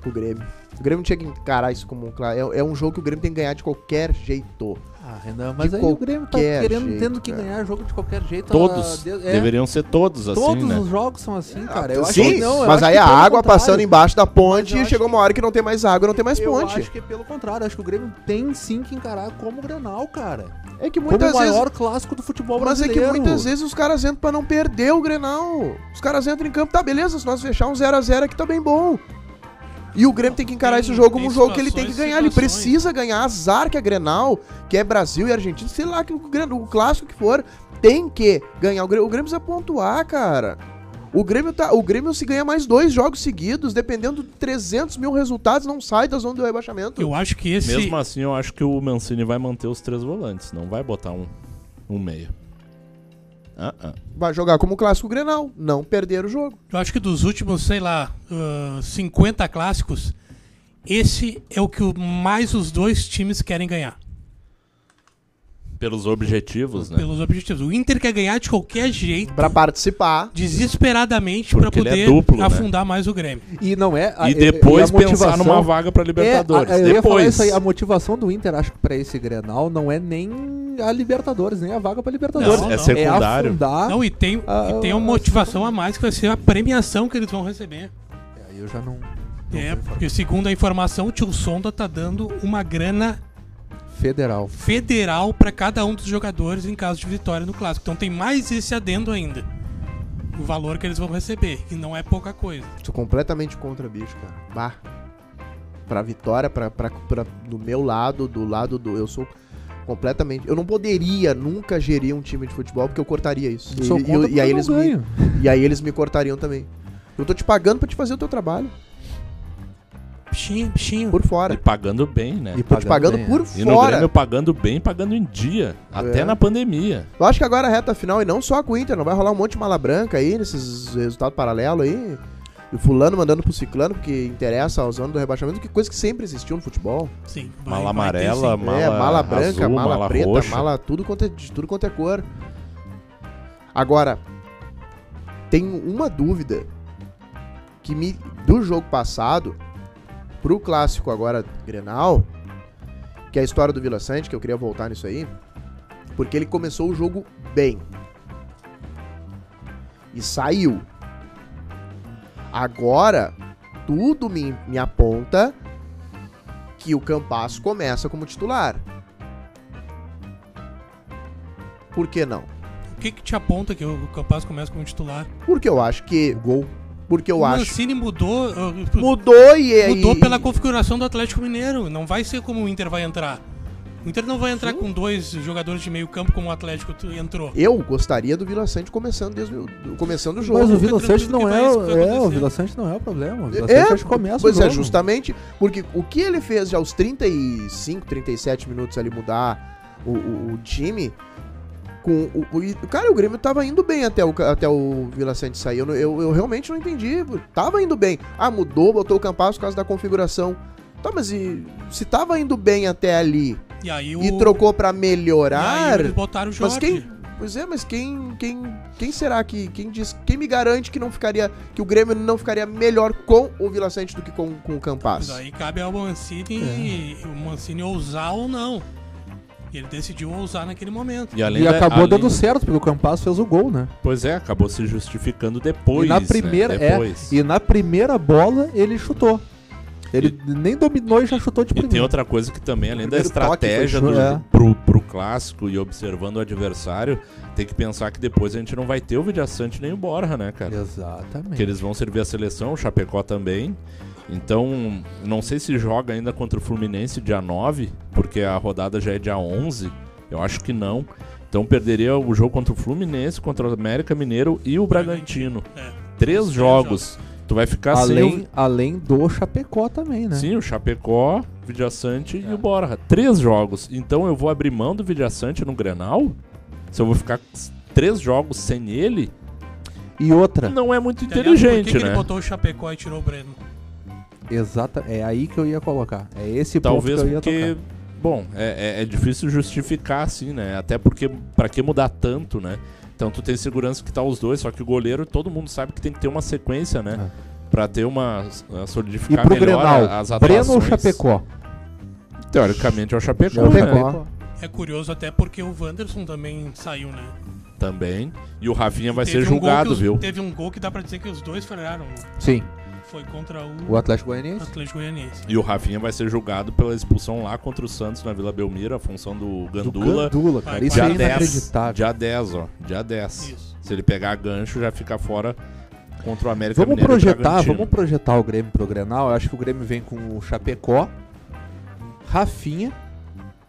O Grêmio. O Grêmio tinha que encarar isso como um clássico. É, é um jogo que o Grêmio tem que ganhar de qualquer jeito. Ah, Renan, mas de aí o Grêmio tá qualquer querendo, jeito, tendo que cara. ganhar jogo de qualquer jeito. Todos. ah, de- é, Deveriam ser todos assim, Todos né? os jogos são assim, cara. Eu acho Sim, que não, eu mas acho aí que a água contrário. passando embaixo da ponte eu e chegou acho uma hora que não tem mais água, não tem mais Eu ponte. acho que é pelo contrário. Acho que o Grêmio tem sim que encarar como Grenal, cara. É que Como muitas o vezes. maior clássico do futebol Mas é brasileiro. que muitas vezes os caras entram pra não perder o Grenal. Os caras entram em campo, tá beleza, se nós fechar um 0x0 aqui tá bem bom. E o Grêmio tem que encarar esse jogo como um jogo que ele tem que ganhar. Ele precisa ganhar. Azar que é Grenal, que é Brasil e Argentina, sei lá, que o, o clássico que for, tem que ganhar. O Grêmio, o Grêmio precisa pontuar, cara. O Grêmio, tá, o Grêmio se ganha mais dois jogos seguidos, dependendo de 300 mil resultados, não sai da zona do rebaixamento. Eu acho que esse. Mesmo assim, eu acho que o Mancini vai manter os três volantes, não vai botar um, um meia. Ah, ah. Vai jogar como clássico Grenal, não perder o jogo. Eu acho que dos últimos, sei lá, ah, 50 clássicos, esse é o que mais os dois times querem ganhar. Pelos objetivos, né? Pelos objetivos. O Inter quer ganhar de qualquer jeito, Pra participar. desesperadamente, Porque ele é poder duplo, né? afundar mais o Grêmio. E não é. a- E depois a pensar motivação- numa vaga pra Libertadores. É, a- eu ia falar depois. isso aí, a motivação do Inter, acho que pra esse Grenal, não é nem a Libertadores, nem a vaga pra Libertadores. Não, é não. secundário. É afundar. Não, e tem, Ah, e tem uma ah, motivação a mais que vai ser a premiação que eles vão receber. É, Aí eu já não. não É, vou porque segundo a informação, o tio Sonda tá dando uma grana Federal. federal pra cada um dos jogadores em caso de vitória no clássico. Então tem mais esse adendo ainda. O valor que eles vão receber. E não é pouca coisa. Sou completamente contra, bicho, cara. Bah. Pra vitória, pra, pra, pra- do meu lado, do lado do. Eu sou completamente. Eu não poderia nunca gerir um time de futebol porque eu cortaria isso. E, Sou e- e aí eu eles não me, ganho. e aí eles me cortariam também. Eu tô te pagando pra te fazer o teu trabalho. Bichinho, bichinho. Por fora. E pagando bem, né? E te pagando bem, por E no fora. Grêmio pagando bem, pagando em dia. Até É. na pandemia. Eu acho que agora a reta final, e não só com o Inter, não vai rolar um monte de mala branca aí, nesses resultados paralelos aí. E o fulano mandando pro ciclano, porque interessa ao zona do rebaixamento, que coisa que sempre existiu no futebol. Sim. Mala vai ter, amarela, sim. Mala é, mala branca, azul, mala, mala preta, roxa. mala tudo quanto é, de tudo quanto é cor. Agora, tem uma dúvida que me do jogo passado pro clássico agora Grenal, que é a história do Vila Sante, que eu queria voltar nisso aí, porque ele começou o jogo bem. E saiu. Agora, tudo me, me aponta que o Campas começa como titular. Por que não? O que que te aponta que o Campas começa como titular? Porque eu acho que. O gol. Porque eu o acho. Mancini mudou, uh, Mudou e mudou e- pela configuração do Atlético Mineiro. Não vai ser como o Inter vai entrar. O Inter não vai entrar com dois jogadores de meio campo como o Atlético entrou. Eu gostaria do Vila Sante começando desde o do- começando o jogo. Mas o Vila Sante não é, o- vai é. O. Vila Sante não é o problema. O Vila É, Sante começa pois o é, jogo. justamente porque o que ele fez já aos 35, 37 minutos ali mudar o, o- o time. Com o, o- cara, o Grêmio tava indo bem até o, até o Vila Sante sair. Eu, eu, eu realmente não entendi. Tava indo bem. Ah, mudou, botou o Campas por causa da configuração. Tá, mas e, se tava indo bem até ali E aí o. e trocou pra e aí melhorar. eles botaram o Jorge. Mas quem. Pois é, mas quem, quem, quem será que. Quem diz. Quem me garante que não ficaria. Que o Grêmio não ficaria melhor com o Vila Sante do que com, com o Campas? Mas aí cabe ao Mancini, É. o Mancini ousar ou não. E ele decidiu ousar naquele momento. E, além E da- acabou além- dando certo, porque o Campas fez o gol, né? Pois é, acabou se justificando depois. e na né? primeira, é, Depois. e na primeira bola ele chutou. Ele nem dominou e já chutou de E tem primeira. outra coisa que também, além da toque estratégia do, é. pro, pro clássico e observando o adversário, tem que pensar que depois a gente não vai ter o Vidiaçante nem o Borja, né, cara? Exatamente. Que eles vão servir a seleção, o Chapecó também. Então, não sei se joga ainda contra o Fluminense dia 9, porque a rodada já é dia 11. Eu acho que não. Então perderia o jogo contra o Fluminense, contra o América Mineiro e o Bragantino. É. Três jogos. Tu vai ficar além, sem além do Chapecó também, né? o... Sim, o Chapecó, Vidiaçante e o Borja. Três jogos. Então eu vou abrir mão do Vidiaçante no Grenal? Se eu vou ficar três jogos sem ele, E outra, não é muito ligado? Por que inteligente, que ele né? botou o Chapecó e tirou o Breno? Exata, é aí que eu ia colocar. É esse Talvez ponto que eu ia porque, tocar. bom, é, é- é difícil justificar assim, né? Até porque, pra que mudar tanto, né? Então tu tem segurança que tá os dois, só que o goleiro, todo mundo sabe que tem que ter uma sequência, né? Pra ter uma. uh, E solidificar pro melhor Grenal, as Breno atuações. ou Chapecó? Teoricamente é o Chapecó, Chapecó. né? É curioso até porque o Wanderson também saiu, né? Também. E o Rafinha vai Teve ser um julgado, que os- viu? Teve um gol que dá pra dizer que os dois falharam. né? Sim. Foi contra O o Atlético Goianiense. Atlético Goianiense. E o Rafinha vai ser julgado pela expulsão lá contra o Santos na Vila Belmiro, a função do Do Gandula. Gandula, cara. Isso dia é 10, 10. inacreditável. Dia 10, ó. Dia 10. Isso. Se ele pegar gancho, já fica fora contra o América Vamos Mineiro projetar, vamos projetar o Grêmio pro Grenal. Eu acho que o Grêmio vem com o Chapecó, Rafinha,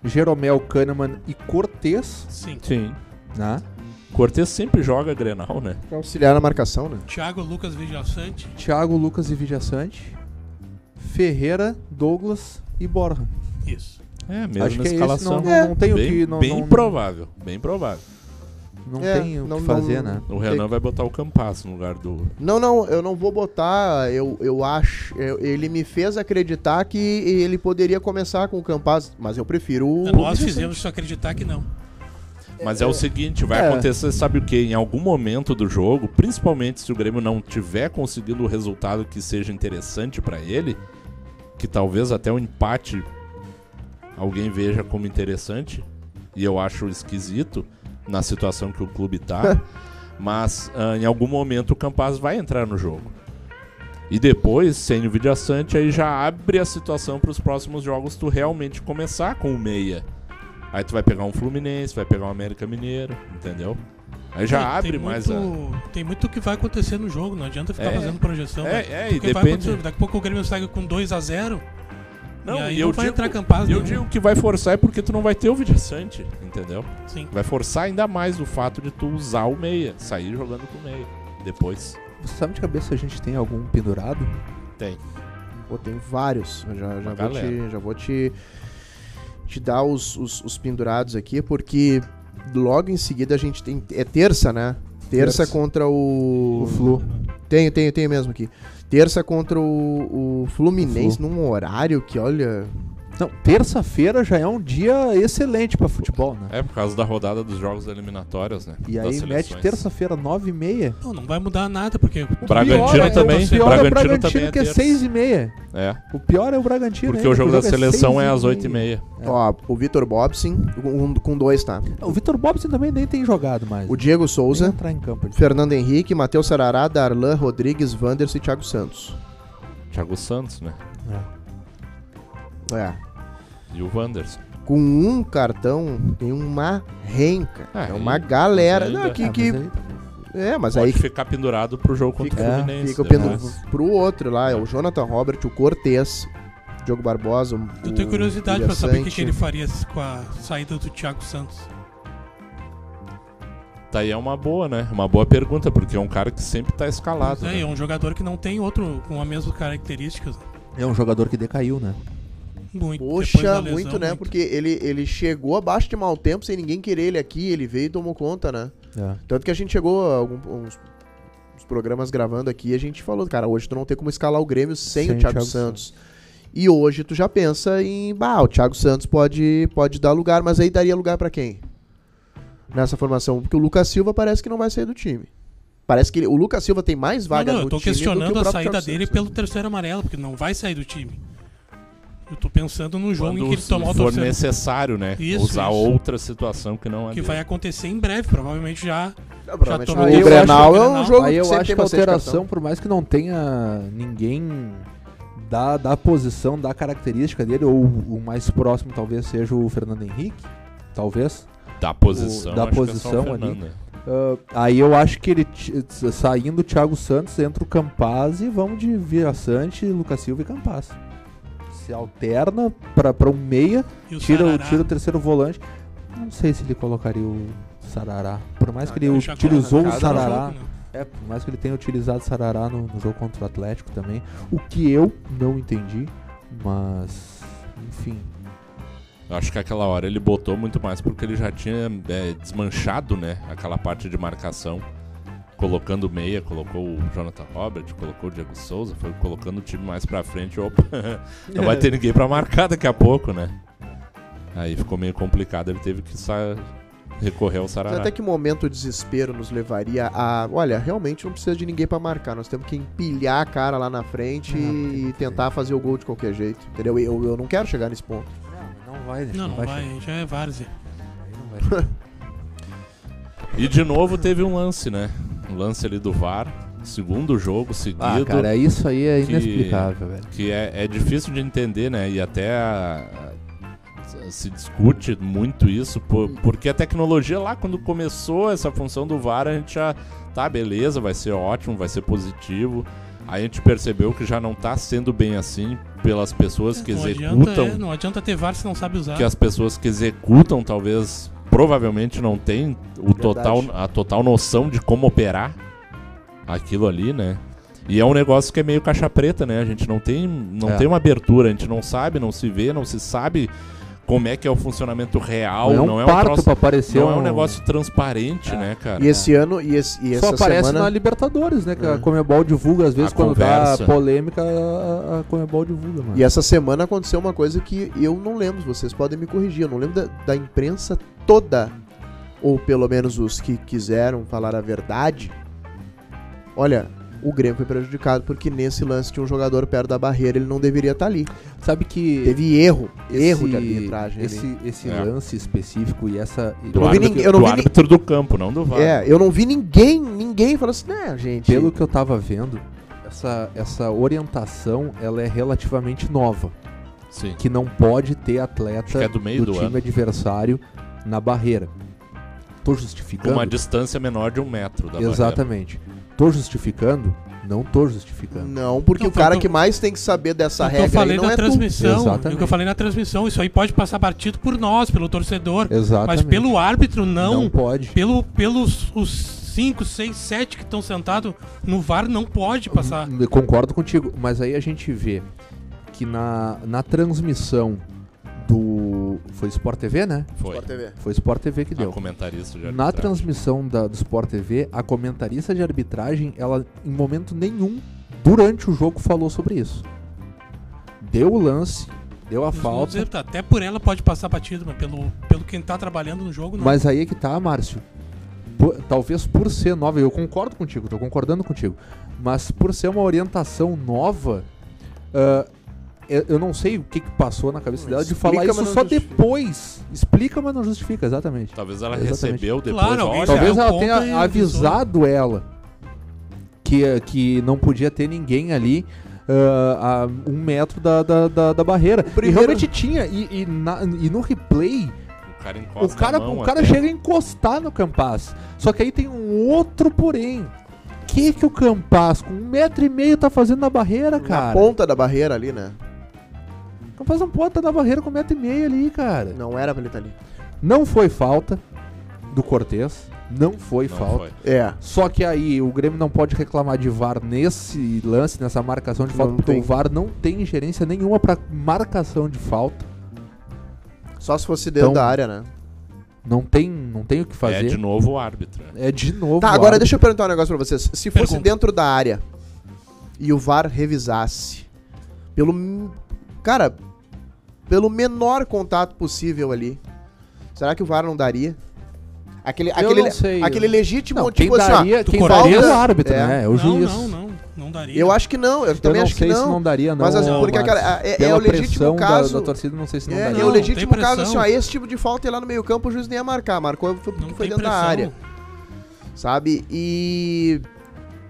Jeromel, Kahneman e Cortez, Sim. Sim. né? Cortez sempre joga Grenal, né? Pra auxiliar na marcação, né? Thiago Lucas Vijaçante. Thiago, Lucas e Vidiaçante. Ferreira, Douglas e Borja. Isso. É, mesmo Acho que é esse, escalação. não, não, não tem o bem que... Não, bem não, provável, bem provável. Não É, tem o não- que fazer, não- né? O Renan vai botar o Campas no lugar do. Não, não, eu não vou botar. Eu, eu acho. eu- ele me fez acreditar que ele poderia começar com o Campaz, mas eu prefiro o. Nós Vijaçante. fizemos isso acreditar que não. Mas é o seguinte, vai É. acontecer, sabe o que? Em algum momento do jogo, principalmente se o Grêmio não tiver conseguindo o resultado que seja interessante pra ele, que talvez até o empate alguém veja como interessante, e eu acho esquisito na situação que o clube tá, mas ah, em algum momento o Campaz vai entrar no jogo. E depois, sem o Vidiaçante, aí já abre a situação para os próximos jogos tu realmente começar com o meia. Aí tu vai pegar um Fluminense, vai pegar um América Mineiro, entendeu? Aí já Tem- abre tem mais a. Tem muito que vai acontecer no jogo, não adianta ficar É. fazendo projeção. né? É, é, e depende. daqui a pouco o Grêmio sai com 2x0. Não, e aí eu não vai digo- entrar Campaz E eu nenhum. digo que vai forçar é porque tu não vai ter o Vidiaçante, entendeu? Sim. Vai forçar ainda mais o fato de tu usar o meia, sair jogando com o meia. Depois. Você sabe de cabeça se a gente tem algum pendurado? Tem. Pô, tem vários. Eu já, já, vou te, já vou te, te dar os, os, os pendurados aqui, porque logo em seguida a gente tem. É terça, né? Terça, Terça. contra o. O Flu. Tenho, tenho, tenho mesmo aqui. Terça contra o, o Fluminense O num horário que, olha. Não, terça-feira já é um dia excelente pra futebol, né? É por causa da rodada dos jogos eliminatórios, né? E aí mete terça-feira, nove e meia. Não, não vai mudar nada, porque. O Bragantino Pior é- também. O pior é o Bragantino Bragantino também é que é seis e meia. É, O pior é o Bragantino. porque ainda, o jogo que da seleção seis é às 8h30. É. Ó, o Vitor Bobsin, com, com dois, tá? O Vitor Bobson também nem tem jogado mais. O Diego Souza, entrar em campo. Fernando Henrique, Matheus Sarará, Darlan, Rodrigues, Wanderson e Thiago Santos. Thiago Santos, né? É. E o Wanderson. Com um cartão, tem uma renca. Ah, é uma galera. mas Não, ainda- que, Ah, que- mas aí- É, mas Pode aí ficar pendurado pro jogo contra fica, o Fluminense. fica o depois. penduro pro outro lá. É o Jonathan Robert, o Cortez, Diogo Barbosa. O, Eu tenho curiosidade pra saber o que, que ele faria com a saída do Thiago Santos. Tá aí é uma boa, né? Uma boa pergunta, porque é um cara que sempre tá escalado. É, né? é um jogador que não tem outro com as mesmas características. É um jogador que decaiu, né? Muito. Poxa, lesão, muito, né? muito. Porque ele, ele chegou abaixo de mau tempo sem ninguém querer ele aqui. Ele veio e tomou conta, né? É. Tanto que a gente chegou a algum, uns, uns programas gravando aqui e a gente falou, cara, hoje tu não tem como escalar o Grêmio sem, Sem o Thiago, Thiago Santos. E hoje tu já pensa em, bah, o Thiago Santos pode, pode dar lugar, mas aí daria lugar pra quem? Nessa formação, porque o Lucas Silva parece que não vai sair do time. Parece que ele- o Lucas Silva tem mais Não, vaga não, no eu tô time que o questionando a saída Thiago dele Santos. pelo terceiro amarelo, porque não vai sair do time. Eu tô pensando no jogo Quando em que ele tomar o for terceiro. necessário, né? Isso, Usar isso. outra situação que não é Que dele. vai acontecer em breve, provavelmente já. Não, provavelmente Já tomou o Grenal é um jogo Aí eu que acho tem que a alteração, por mais que não tenha ninguém da, da posição, da característica dele, ou o mais próximo talvez seja o Fernando Henrique, talvez. Da posição, o- da acho que é posição só o ali. Ah, aí eu acho que ele, saindo o Thiago Santos, entra o Campaz e vamos de Viraçante, Lucas Silva e Campaz. Se alterna pra, pra um meia, E o tira, o- tira o terceiro volante. Não sei se ele colocaria o Sarará. Por mais Ah, que ele utilizou o no Sarará. jogo, né? É, por mais que ele tenha utilizado o Sarará no, no jogo contra o Atlético também. O que eu não entendi, mas. Enfim. Eu Acho que aquela hora ele botou muito mais porque ele já tinha é, desmanchado, né? Aquela parte de marcação. Colocando meia, colocou o Jonathan Robert, colocou o Diego Souza, foi colocando o time mais pra frente. Opa, não vai ter ninguém pra marcar daqui a pouco, né? Aí ficou meio complicado, ele teve que sa- recorrer ao Sarará. Até que momento o desespero nos levaria a. Olha, realmente não precisa de ninguém pra marcar. Nós temos que empilhar a cara lá na frente Ah, e tentar fazer o gol de qualquer jeito. Entendeu? Eu, eu não quero chegar nesse ponto. Não, não vai, Não, não vai, já é várzea. E de novo teve um lance, né? Um lance ali do VAR, segundo jogo seguido. Ah, cara, isso aí é que- inexplicável, velho. que é, é difícil de entender, né? E até a- a- se discute muito isso, por- porque a tecnologia lá, quando começou essa função do VAR, a gente já tá, beleza, vai ser ótimo, vai ser positivo. Aí a gente percebeu que já não tá sendo bem assim pelas pessoas que não, executam, adianta, é, não adianta ter VAR se não sabe usar. que as pessoas que executam talvez provavelmente não tem o Verdade. total, a total noção de como operar aquilo ali, né? E é um negócio que é meio caixa preta, né? A gente não tem, não É. tem uma abertura, a gente não sabe, não se vê, não se sabe como é que é o funcionamento real, não é um não é um parto troço- pra aparecer não é um negócio transparente, É. né, cara? E esse ano, e, esse, e Só essa aparece semana... na Libertadores, né? Que É. a Comebol divulga, às vezes, A quando conversa. dá polêmica, a, a Comebol divulga, mano. E essa semana aconteceu uma coisa que eu não lembro, vocês podem me corrigir, eu não lembro da, da imprensa toda, ou pelo menos os que quiseram falar a verdade. Olha, o Grêmio foi prejudicado porque nesse lance tinha um jogador perto da barreira, ele não deveria estar ali. Sabe que. Teve erro, esse- erro de arbitragem ali. Esse, esse É. lance específico e essa. Do, não vi árbitro, ninguém- eu não do vi árbitro do campo, não do VAR. É, eu não vi ninguém, ninguém falando assim, né, gente. Pelo que eu tava vendo, essa, essa orientação ela é relativamente nova. Sim. Que não pode ter atleta é do meio do time ano. adversário na barreira. Tô Com justificando. uma distância menor de um metro da barreira. Exatamente. Tô justificando? Não tô justificando. Não, porque Não, o cara que mais tem que saber dessa eu regra aí falei não na é transmissão, Exatamente. o que eu falei na transmissão, isso aí pode passar batido por nós, pelo torcedor, Exatamente. mas pelo árbitro não, Não pode. pelo pelos os 5, 6, 7 que estão sentados no VAR não pode passar. Eu Concordo contigo, mas aí a gente vê que na, na transmissão do. Foi Sport TV, né? Foi. Sport TV. Foi Sport TV que A deu. comentarista de Na transmissão da, do Sport TV, a comentarista de arbitragem, ela em momento nenhum durante o jogo falou sobre isso. Deu o lance, deu a falta, dizer, tá, até por ela pode passar batido, mas pelo, pelo quem tá trabalhando no jogo, não. mas aí é que tá, Márcio. Por- talvez por ser nova, eu concordo contigo, tô concordando contigo, mas por ser uma orientação nova, ah, eu, não sei o que, que passou na cabeça Não, dela de falar isso só justifica. depois. Explica, mas não justifica, exatamente. Talvez ela Exatamente. recebeu depois. Claro, alguém Talvez ela tenha e avisado ela que, que não podia ter ninguém ali ah, a um metro da, da, da, da barreira. E primeiro- realmente tinha. E, e, na- e no replay, o cara o cara, o cara chega a encostar no Campas. Só que aí tem um outro porém. O que, que o Campas, com um metro e meio, tá fazendo na barreira, Na cara? ponta da barreira ali, né? O Campas não pode estar na barreira com um metro e meio ali, cara. Não era pra ele estar ali. Não foi falta do Cortez. Não foi Não falta. foi. É. Só que aí o Grêmio não pode reclamar de VAR nesse lance, nessa marcação de falta, Não porque tem. o VAR não tem ingerência nenhuma pra marcação de falta. Só se fosse dentro Então, da área, né? Não tem, não tem o que É fazer. de novo o árbitro. né? É de novo. Tá, o agora árbitro. deixa eu perguntar um negócio pra vocês. Se fosse Pergunta. dentro da área e o VAR revisasse, pelo. Cara, pelo menor contato possível ali, será que o VAR não daria? Aquele, Eu aquele, não sei. aquele legítimo, Não, tipo quem assim, ó, daria, quem daria é o árbitro, é. né? É o não, juiz. não, não, não daria. Eu acho que não, eu Eu também não acho sei que se não. não daria, não. Mas assim, Não, porque Márcio. aquela- é, é Pela o legítimo pressão da- caso. Da, torcida, não sei se não É, daria. é o Não, legítimo caso assim, ó, esse tipo de falta ir lá no meio campo, o juiz nem ia marcar, marcou porque não foi dentro da pressão. área, sabe? E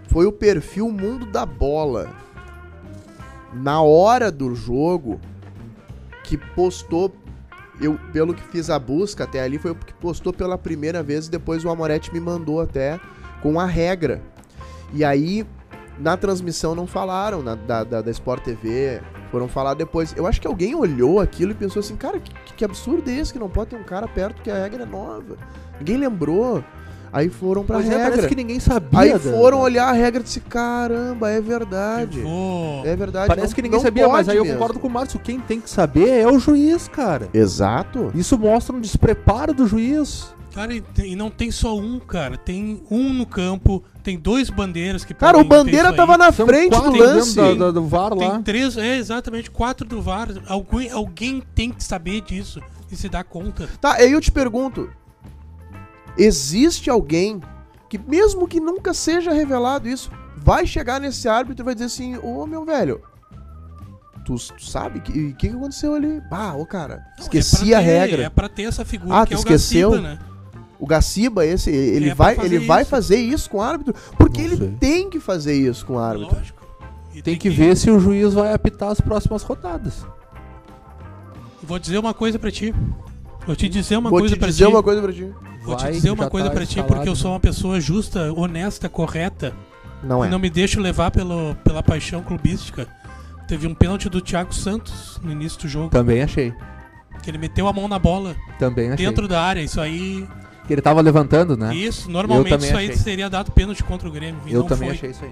foi o perfil mundo da bola na hora do jogo que postou eu pelo que fiz a busca até ali foi o que postou pela primeira vez e depois o Amoretti me mandou até com a regra. E aí na transmissão não falaram na- da, da, da Sport TV, foram falar depois. Eu acho que alguém olhou aquilo e pensou assim, cara, que, que absurdo é esse que não pode ter um cara perto que a regra é nova. Ninguém lembrou. Aí foram pra Pois é, regra. parece que ninguém sabia. Aí foram olhar a regra e disse, caramba, é verdade. Eu É verdade. Parece não- que ninguém sabia, mas aí eu mesmo. concordo com o Márcio. Quem tem que saber é o juiz, cara. Exato. Isso mostra um despreparo do juiz. Cara, e, tem- e não tem só um, cara. Tem um no campo, tem dois bandeiras que Cara, o Bandeira tava na São frente do quatro lance. dentro da- da- do VAR Tem lá. três, é exatamente, quatro do VAR. Alguém, alguém tem que saber disso e se dar conta. Tá, aí eu te pergunto: existe alguém que, mesmo que nunca seja revelado isso, vai chegar nesse árbitro e vai dizer assim: Ô meu velho, tu, tu sabe o que, que, que aconteceu ali? Ah, ô cara, Não, esqueci é a pra ter- regra. É pra ter essa figura Ah, que tu é o esqueceu? Gaciba, né? O Gaciba, esse, ele, É vai, fazer ele vai isso. fazer isso com o árbitro, porque Não ele sei. tem que fazer isso com o árbitro. Lógico. E Tem que ver se o juiz vai apitar as próximas rodadas. Vou dizer uma coisa pra ti. Vou te dizer uma Vou coisa te pra dizer ti. uma coisa pra ti. Vou te dizer uma coisa tá pra ti, porque eu sou uma pessoa justa, honesta, correta. Não E é. não me deixo levar pelo, pela paixão clubística. Teve um pênalti do Thiago Santos no início do jogo. Também achei. que ele meteu a mão na bola Também achei. dentro da área. Isso aí. Que ele tava levantando, né? Isso, normalmente isso aí achei. seria dado pênalti contra o Grêmio. E Eu não também foi. achei isso aí.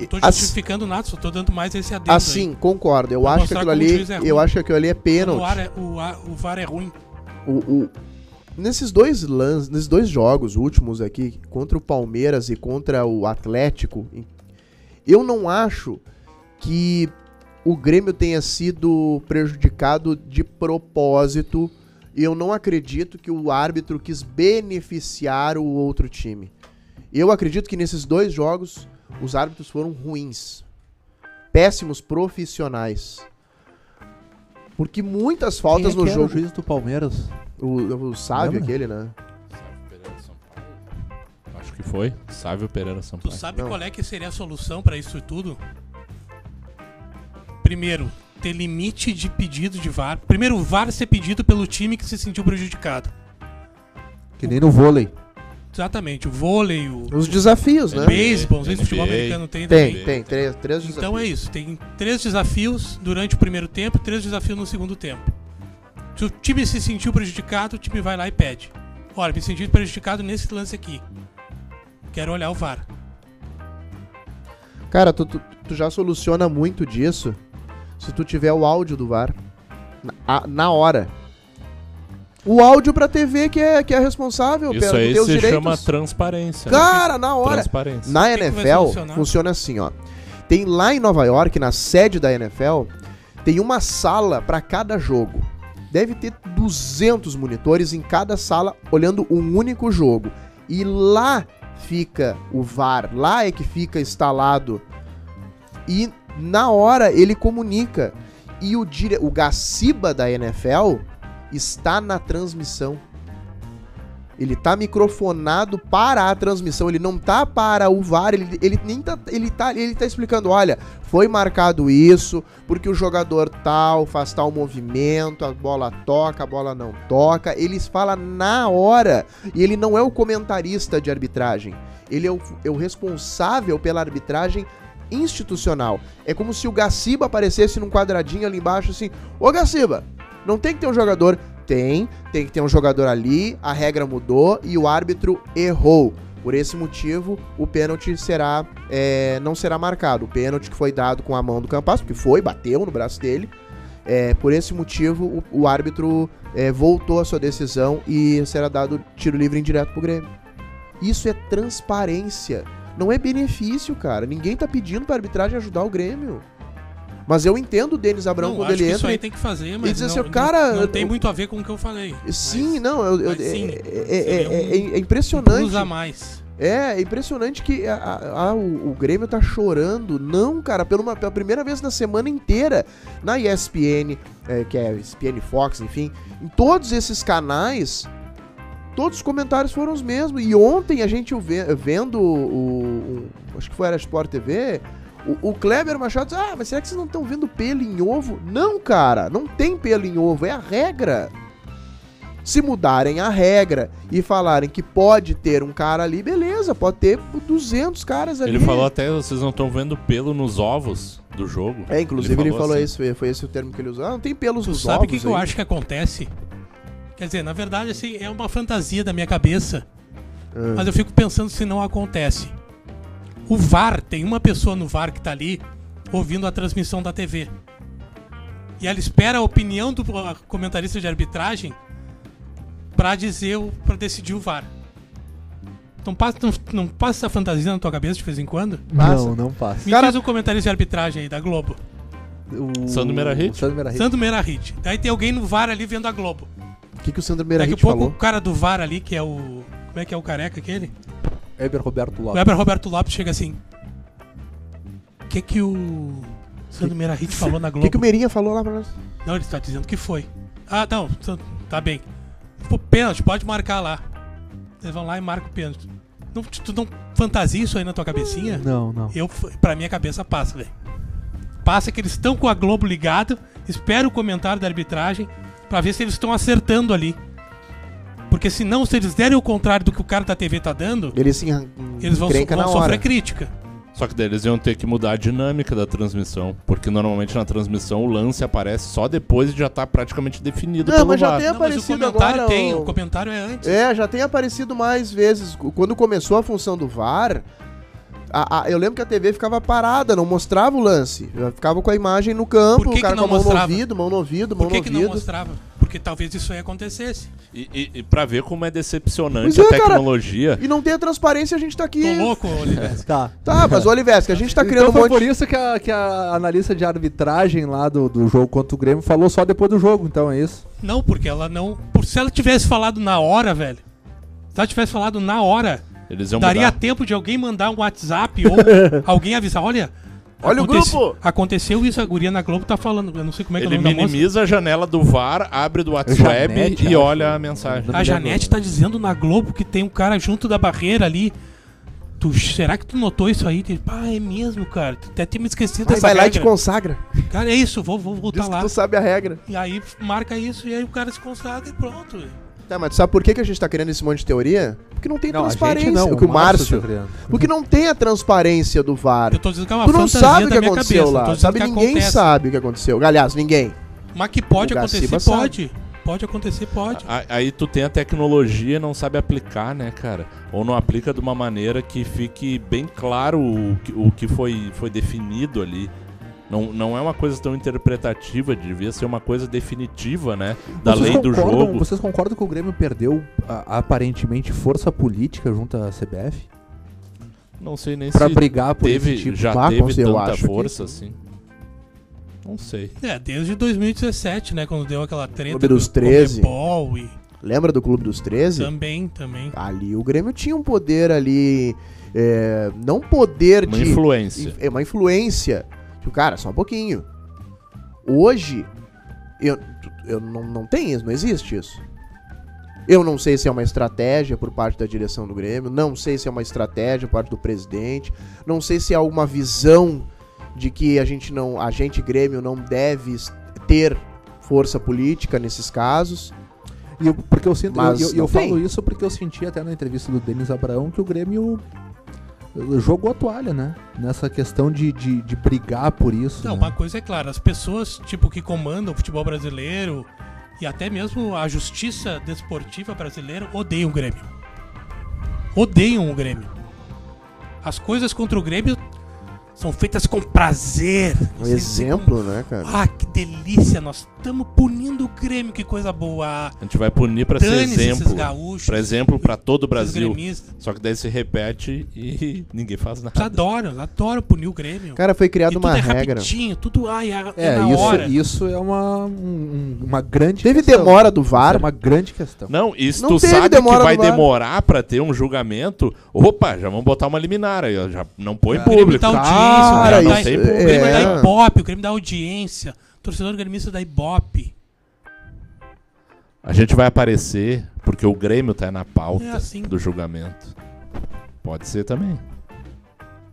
Não tô Assim- justificando nada, só tô dando mais esse adendo. Assim, concordo. Eu Pra acho que aquilo ali, é eu acho que aquilo ali é aí. O, pênalti. ar é- o, ar- o VAR é ruim. O, o- nesses dois lances, nesses dois jogos últimos aqui, contra o Palmeiras e contra o Atlético, eu não acho que o Grêmio tenha sido prejudicado de propósito. E eu não acredito que o árbitro quis beneficiar o outro time. Eu acredito que nesses dois jogos os árbitros foram ruins. Péssimos profissionais. Porque muitas faltas Quem é no que era o jogo. juiz do Palmeiras. O, o Sávio, Lembra? aquele, né? Acho que foi. Sávio Pereira Tu Sampaio. sabe Não. qual é que seria a solução pra isso tudo? Primeiro, ter limite de pedido de VAR. Primeiro, o VAR ser pedido pelo time que se sentiu prejudicado. Que nem no vôlei. Exatamente, o vôlei, o Os desafios, né? Beisebol, o futebol americano tem Tem, também. tem. Três, três desafios. Então é isso, tem três desafios durante o primeiro tempo e três desafios no segundo tempo. Se o time se sentiu prejudicado, o time vai lá e pede. Olha, me senti prejudicado nesse lance aqui. Quero olhar o VAR. Cara, tu, tu, tu já soluciona muito disso se tu tiver o áudio do VAR na, na hora. O áudio pra TV que é, que é responsável Isso pelo aí se direitos. chama transparência. né? Cara, na hora. Transparência. Na que NFL funciona assim, ó. Tem lá em Nova York, na sede da NFL, tem uma sala pra cada jogo. Deve ter 200 monitores em cada sala olhando um único jogo. E lá fica o VAR, lá é que fica instalado. E na hora ele comunica. E o, dire... o Gaciba da NFL está na transmissão. Ele tá microfonado para a transmissão, ele não tá para o VAR, ele, ele nem tá, ele tá, ele tá explicando, olha, foi marcado isso, porque o jogador tal faz tal movimento, a bola toca, a bola não toca, eles falam na hora, e ele não é o comentarista de arbitragem, ele é o, é o responsável pela arbitragem institucional. É como se o Gaciba aparecesse num quadradinho ali embaixo assim, ô Gaciba, não tem que ter um jogador tem, tem que ter um jogador ali, a regra mudou e o árbitro errou. Por esse motivo, o pênalti será é, não será marcado. O pênalti que foi dado com a mão do Campas, porque foi, bateu no braço dele. É, por esse motivo, o, o árbitro é, voltou a sua decisão e será dado tiro livre indireto pro Grêmio. Isso é transparência. Não é benefício, cara. Ninguém tá pedindo pra arbitragem ajudar o Grêmio. Mas eu entendo o Denis Abrão Não, quando ele que isso entra. aí tem que fazer, mas diz não, assim, não- cara, não, eu- tem muito a ver com o que eu falei. Sim, Mas não, eu, eu- sim, é, é- um- é- é- é impressionante. plus a mais. É, é impressionante que a- a- a- o, o Grêmio tá chorando. Não, cara, pela, uma- pela primeira vez na semana inteira, na ESPN, é, que é ESPN Fox, enfim, em todos esses canais, todos os comentários foram os mesmos. E ontem a gente o ve- vendo o, o- Acho que foi a Sport TV. O, o Kleber Machado disse, ah, mas será que vocês não estão vendo pelo em ovo? Não, cara, não tem pelo em ovo, é a regra. Se mudarem a regra e falarem que pode ter um cara ali, beleza, pode ter 200 caras ali. Ele falou até, vocês não estão vendo pelo nos ovos do jogo. É, inclusive ele, Ele falou, falou isso, foi esse o termo que ele usou. Ah, não tem pelos Tu nos sabe o ovos que, que eu acho que acontece? Quer dizer, na verdade, assim, é uma fantasia da minha cabeça, Ah. mas eu fico pensando se não acontece. O VAR, tem uma pessoa no VAR que tá ali ouvindo a transmissão da TV. E ela espera a opinião do comentarista de arbitragem pra dizer, pra decidir o VAR. Então passa, não, não passa essa fantasia na tua cabeça de vez em quando? Passa. Não, não passa. Me Cara- diz o comentarista de arbitragem aí da Globo. O... Sandro Merahit? Sandro Merahit. Sandro Merahit. Daí tem alguém no VAR ali vendo a Globo. O que, que o Sandro Daqui a Merahit pouco falou? o cara do VAR ali, que é o. Como é que é o careca aquele? Eber Roberto O Lopes. Weber Roberto Lopes chega assim. O que que o Sandro Merahit falou na O Globo? que, que o Meirinha falou lá pra nós? Não, ele está dizendo que foi. Ah, não, tá- bem. Pô, pênalti, pode marcar lá. Eles vão lá e marcam o pênalti. Não, tu não fantasia isso aí na tua cabecinha? Não, não. Eu, pra minha cabeça passa, velho. Passa que eles estão com a Globo ligado, espera o comentário da arbitragem pra ver se eles estão acertando ali. Porque senão, se eles derem o contrário do que o cara da TV tá dando, Ele se eles vão, so- vão sofrer hora. crítica. Só que daí eles iam ter que mudar a dinâmica da transmissão. Porque normalmente na transmissão o lance aparece só depois de já estar praticamente definido Não, pelo mas já VAR. tem Não, mas o aparecido comentário agora. tem, o- o comentário é antes. É, já tem aparecido mais vezes. Quando começou a função do VAR, a- a- eu lembro que a TV ficava parada, não mostrava o lance. Já ficava com a imagem no campo, Por que o cara que com a não mão mostrava? no ouvido, mão no ouvido, mão Por que, no que não ouvido. mostrava? Porque talvez isso aí acontecesse. E, e, e pra ver como é decepcionante é, a cara. tecnologia. E não tem a transparência, a gente tá aqui. Tô louco, Oliver. Tá. Tá, mas o Olivesque, a gente tá criando então um foi monte por isso que a, que a analista de arbitragem lá do, do jogo contra o Grêmio falou só depois do jogo, então é isso. Não, porque ela não. Por, se ela tivesse falado na hora, velho. Se ela tivesse falado na hora, Eles iam daria mudar. tempo de alguém mandar um WhatsApp ou alguém avisar, olha. Olha o acontece- grupo! Aconteceu isso, a guria na Globo tá falando. Eu não sei como é que é o Ele nome minimiza a janela do VAR, abre do WhatsApp Janete, e acho. olha a mensagem. A Janete tá dizendo na Globo que tem um cara junto da barreira ali. Tu, será que tu notou isso aí? Pá, é mesmo, cara. Tu até tinha me esquecido dessa vai lá e te regra. consagra. Cara, é isso, vou, vou voltar Diz que lá. tu sabe a regra. E aí marca isso e aí o cara se consagra e pronto. Tá, mas tu sabe por que, que a gente tá criando esse monte de teoria? Porque não tem Não, transparência. não, o que o Márcio. tá criando. Porque não tem a transparência do VAR. Eu tô dizendo que é uma Tu não sabe o que aconteceu cabeça. lá. Sabe, que ninguém acontece. sabe o que aconteceu. Aliás, ninguém. Mas que pode acontecer, Gaciba sabe. pode. Pode acontecer, pode. Aí tu tem a tecnologia e não sabe aplicar, né, cara? Ou não aplica de uma maneira que fique bem claro o que, o que foi, foi definido ali. Não, não é uma coisa tão interpretativa, devia ser uma coisa definitiva, né? Da Vocês lei do jogo. Vocês concordam que o Grêmio perdeu a- aparentemente força política junto à CBF? Não sei nem Pra se brigar por teve, esse tipo já teve tanta acho que força sim. assim. Não sei. É, desde 2017, né? Quando deu aquela treta Clube dos do 13. Comebol e Lembra do Clube dos 13? também, também. Ali o Grêmio tinha um poder ali. é, não poder Uma de. influência. É uma influência. Cara, só um pouquinho. Hoje, eu, eu não, não tem isso, não existe isso. Eu não sei se é uma estratégia por parte da direção do Grêmio, não sei se é uma estratégia por parte do presidente, não sei se é alguma visão de que a gente não, a gente Grêmio não deve ter força política nesses casos. E eu- porque eu sinto, Mas eu, eu, eu falo isso porque eu senti até na entrevista do Denis Abraão que o Grêmio jogou a toalha, né? Nessa questão de, de, de brigar por isso. Não, né? uma coisa é clara, as pessoas, tipo, que comandam o futebol brasileiro e até mesmo a justiça desportiva brasileira odeiam o Grêmio. Odeiam o Grêmio. As coisas contra o Grêmio são feitas com prazer. Um Vocês exemplo, né, cara? Ah, que delícia, nós estamos punindo o Grêmio, que coisa boa. A gente vai punir pra ser exemplo. Pra exemplo pra todo o Brasil. Só que daí se repete e ninguém faz nada. adoram, adoram punir o Grêmio. Cara, foi e criada tudo uma é regra. rapidinho, tudo ai, é, é É, na isso, hora. isso é uma, um- uma grande Teve questão. demora do VAR. É uma grande questão. Não, e se Não tu sabe que vai demorar pra ter um julgamento, opa, já vamos botar uma liminar aí, ó, já não põe Grêmio público. audiência, Cara, o Grêmio, dá, isso- o Grêmio é. dá Ibope, o Grêmio dá audiência. O torcedor gremista dá Ibope. A gente vai aparecer porque o Grêmio tá na pauta É assim. do julgamento. Pode ser também.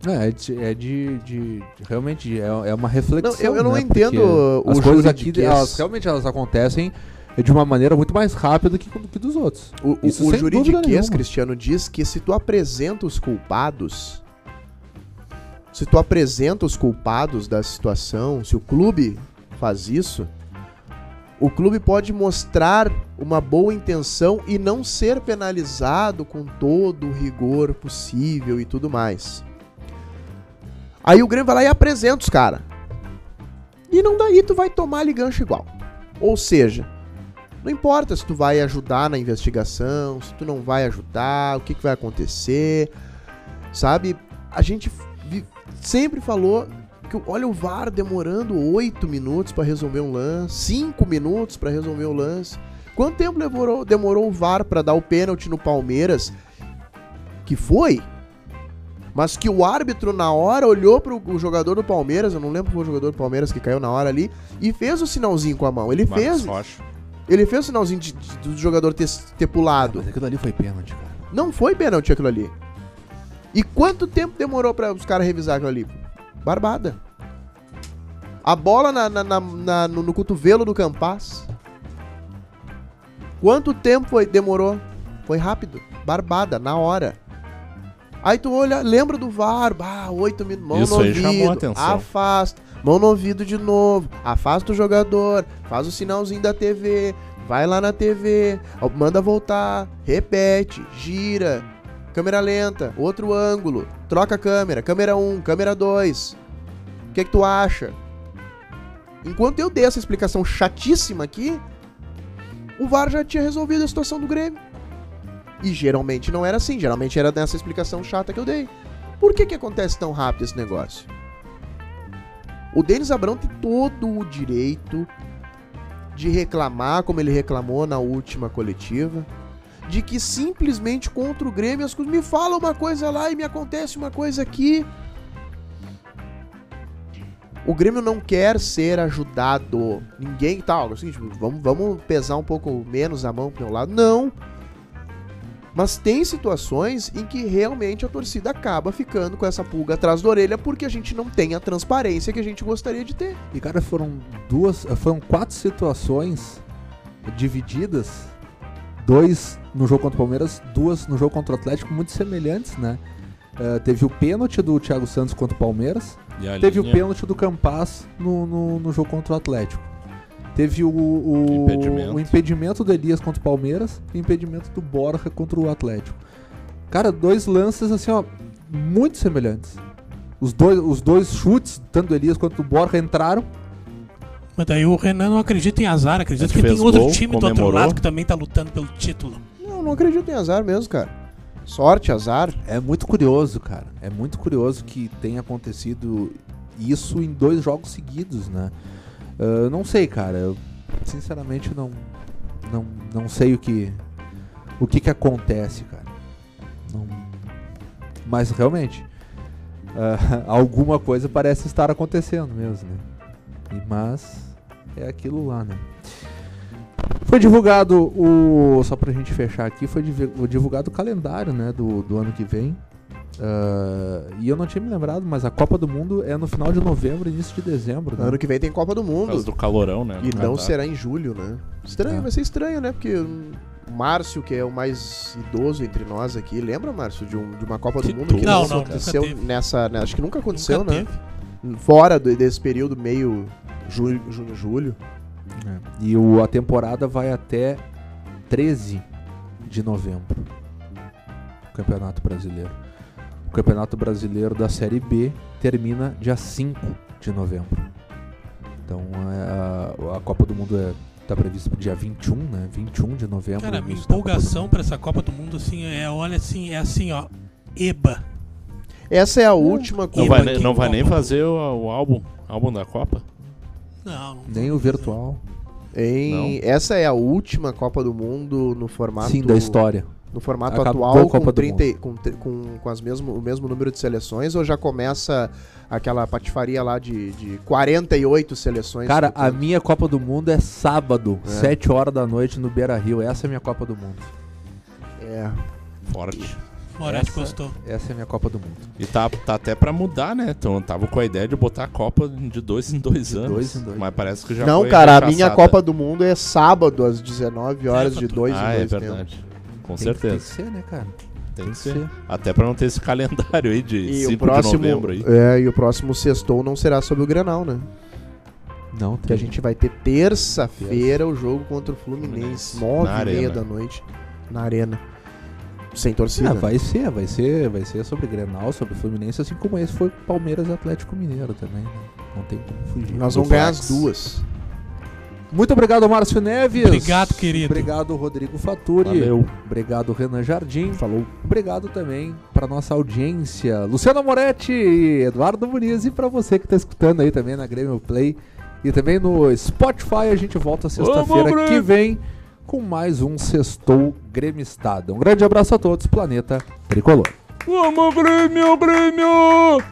É, é de, é de- de- de- realmente é, é uma reflexão. Não, eu- eu não né? entendo Porque o as coisas aqui, elas, realmente elas acontecem de uma maneira muito mais rápida que, do que dos outros. O, o, Isso o dúvida juridiquês. Cristiano, diz que se tu apresenta os culpados, se tu apresenta os culpados da situação, se o clube faz isso, o clube pode mostrar uma boa intenção e não ser penalizado com todo o rigor possível e tudo mais. Aí o Grêmio vai lá e apresenta os caras. E não daí tu vai tomar ali gancho igual. Ou seja, não importa se tu vai ajudar na investigação, se tu não vai ajudar, o que, que vai acontecer, sabe? A gente sempre falou que olha o VAR demorando 8 minutos pra resolver um lance, 5 minutos pra resolver o lance. Quanto tempo demorou, demorou o VAR pra dar o pênalti no Palmeiras? Que foi? Mas que o árbitro na hora olhou pro o jogador do Palmeiras, eu não lembro qual foi o jogador do Palmeiras que caiu na hora ali, e fez o sinalzinho com a mão. Ele Marcos fez, Rocha. ele fez o sinalzinho de- de- do jogador ter, ter pulado. Mas aquilo ali foi pênalti, cara. Não foi pênalti aquilo ali. E quanto tempo demorou pra os caras revisar aquilo ali? Barbada. A bola na, na- na- no, no cotovelo do Campas. Quanto tempo foi, demorou? Foi rápido. Barbada, na hora. Aí tu olha, lembra do VAR, bah, 8 minutos, mão Isso no aí chamou a ouvido, atenção. afasta, mão no ouvido de novo, afasta o jogador, faz o sinalzinho da TV, vai lá na TV, manda voltar, repete, gira, câmera lenta, outro ângulo, troca a câmera, câmera 1, câmera 2. O que que tu acha? Enquanto eu dei essa explicação chatíssima aqui, o VAR já tinha resolvido a situação do Grêmio. E geralmente não era assim, geralmente era nessa explicação chata que eu dei. Por que que acontece tão rápido esse negócio? O Denis Abrão tem todo o direito de reclamar, como ele reclamou na última coletiva, de que simplesmente contra o Grêmio as coisas me falam uma coisa lá e me acontece uma coisa aqui. O Grêmio não quer ser ajudado. Ninguém tá, é o seguinte, vamos, vamos pesar um pouco menos a mão pro meu lado. Não. Mas tem situações em que realmente a torcida acaba ficando com essa pulga atrás da orelha porque a gente não tem a transparência que a gente gostaria de ter. E cara, foram duas, foram quatro situações divididas, dois no jogo contra o Palmeiras, duas no jogo contra o Atlético, muito semelhantes, né? Eh, teve o pênalti do Thiago Santos contra o Palmeiras, E teve o linha- pênalti do Campas no, no, no jogo contra o Atlético. Teve o, o, Impedimento. o impedimento do Elias contra o Palmeiras e o impedimento do Borja contra o Atlético. Cara, dois lances assim, ó, muito semelhantes. Os dois, os dois chutes, tanto do Elias quanto do Borja, entraram. Mas daí o Renan não acredita em azar, acredita Ele que tem outro gol, time do outro comemorou. lado que também tá lutando pelo título. Não, não acredito em azar mesmo, cara. Sorte, azar. É muito curioso, cara. É muito curioso que tenha acontecido isso em dois jogos seguidos, né? Ah, não sei, cara. Eu, sinceramente não, não, não sei o que o que que acontece, cara. Não- mas realmente ah, alguma coisa parece estar acontecendo mesmo, né? E, mas é aquilo lá, né? Foi divulgado o. Só pra gente fechar aqui, foi divulgado o calendário né, do, do ano que vem. Ah, e eu não tinha me lembrado, mas a Copa do Mundo é no final de novembro, início de dezembro. Né? Ano que vem tem Copa do Mundo. do calorão, né? E do não será em julho, né? Estranho, É. vai ser estranho, né? Porque o Márcio, que é o mais idoso entre nós aqui, lembra, Márcio, de, um- de uma Copa do Que Mundo que Não, não, aconteceu nessa. né, Acho que nunca aconteceu, Nunca né? teve. Fora do- desse período meio julho, junho, julho. É. E o, a temporada vai até 13 de novembro. O Campeonato Brasileiro. O Campeonato Brasileiro da Série B termina dia 5 de novembro. Então é, a, a Copa do Mundo está prevista para dia 21, né? 21 de novembro. Cara, minha empolgação pra essa Copa do Mundo, assim, é, olha assim, é assim, ó, EBA. Essa é a última Não Copa. vai, ne- não vai nem fazer o, o álbum, álbum da Copa? Não, não Nem o virtual. Em, essa é a última Copa do Mundo no formato. Sim, da história. No formato Acabou atual, a Copa com, do 30, e- com, com, com as mesmo, o mesmo número de seleções, ou já começa aquela patifaria lá de, de 48 seleções? Cara, a disputando? minha Copa do Mundo é sábado, É. 7 horas da noite no Beira Rio. Essa é a minha Copa do Mundo. É. Forte. Essa- gostou. Essa é a minha Copa do Mundo. E tá, tá até pra mudar, né? Então tava com a ideia de botar a Copa de dois em dois anos. dois em dois. Mas parece que já Não, foi cara, a minha Copa do Mundo é sábado às 19 horas de Certo. dois Ah, em é dois verdade. Com Tem que- Tem que certeza. ser, né, cara? Tem que ser. Até pra não ter esse calendário aí de E 5 o próximo, de novembro aí. é, e o próximo sextou não será sobre o Grenal, né? Não, Que a gente vai ter terça-feira o jogo contra o Fluminense. Nove e meia da noite, na arena. Sem torcida. Ah, vai ser, vai ser, vai ser sobre Grenal, sobre Fluminense, assim como esse foi Palmeiras e Atlético Mineiro também, né? Não tem como fugir. Nós vamos ganhar as duas. Muito obrigado, Márcio Neves. Obrigado, querido. Obrigado, Rodrigo Faturi. Valeu. Obrigado, Renan Jardim. Falou. Obrigado também para nossa audiência, Luciano Moretti, Eduardo Muniz e para você que está escutando aí também na Grêmio Play e também no Spotify. A gente volta sexta-feira que Grêmio! vem com mais um Sextou Gremistado. Um grande abraço a todos, Planeta Tricolor. Vamos, Grêmio, Grêmio!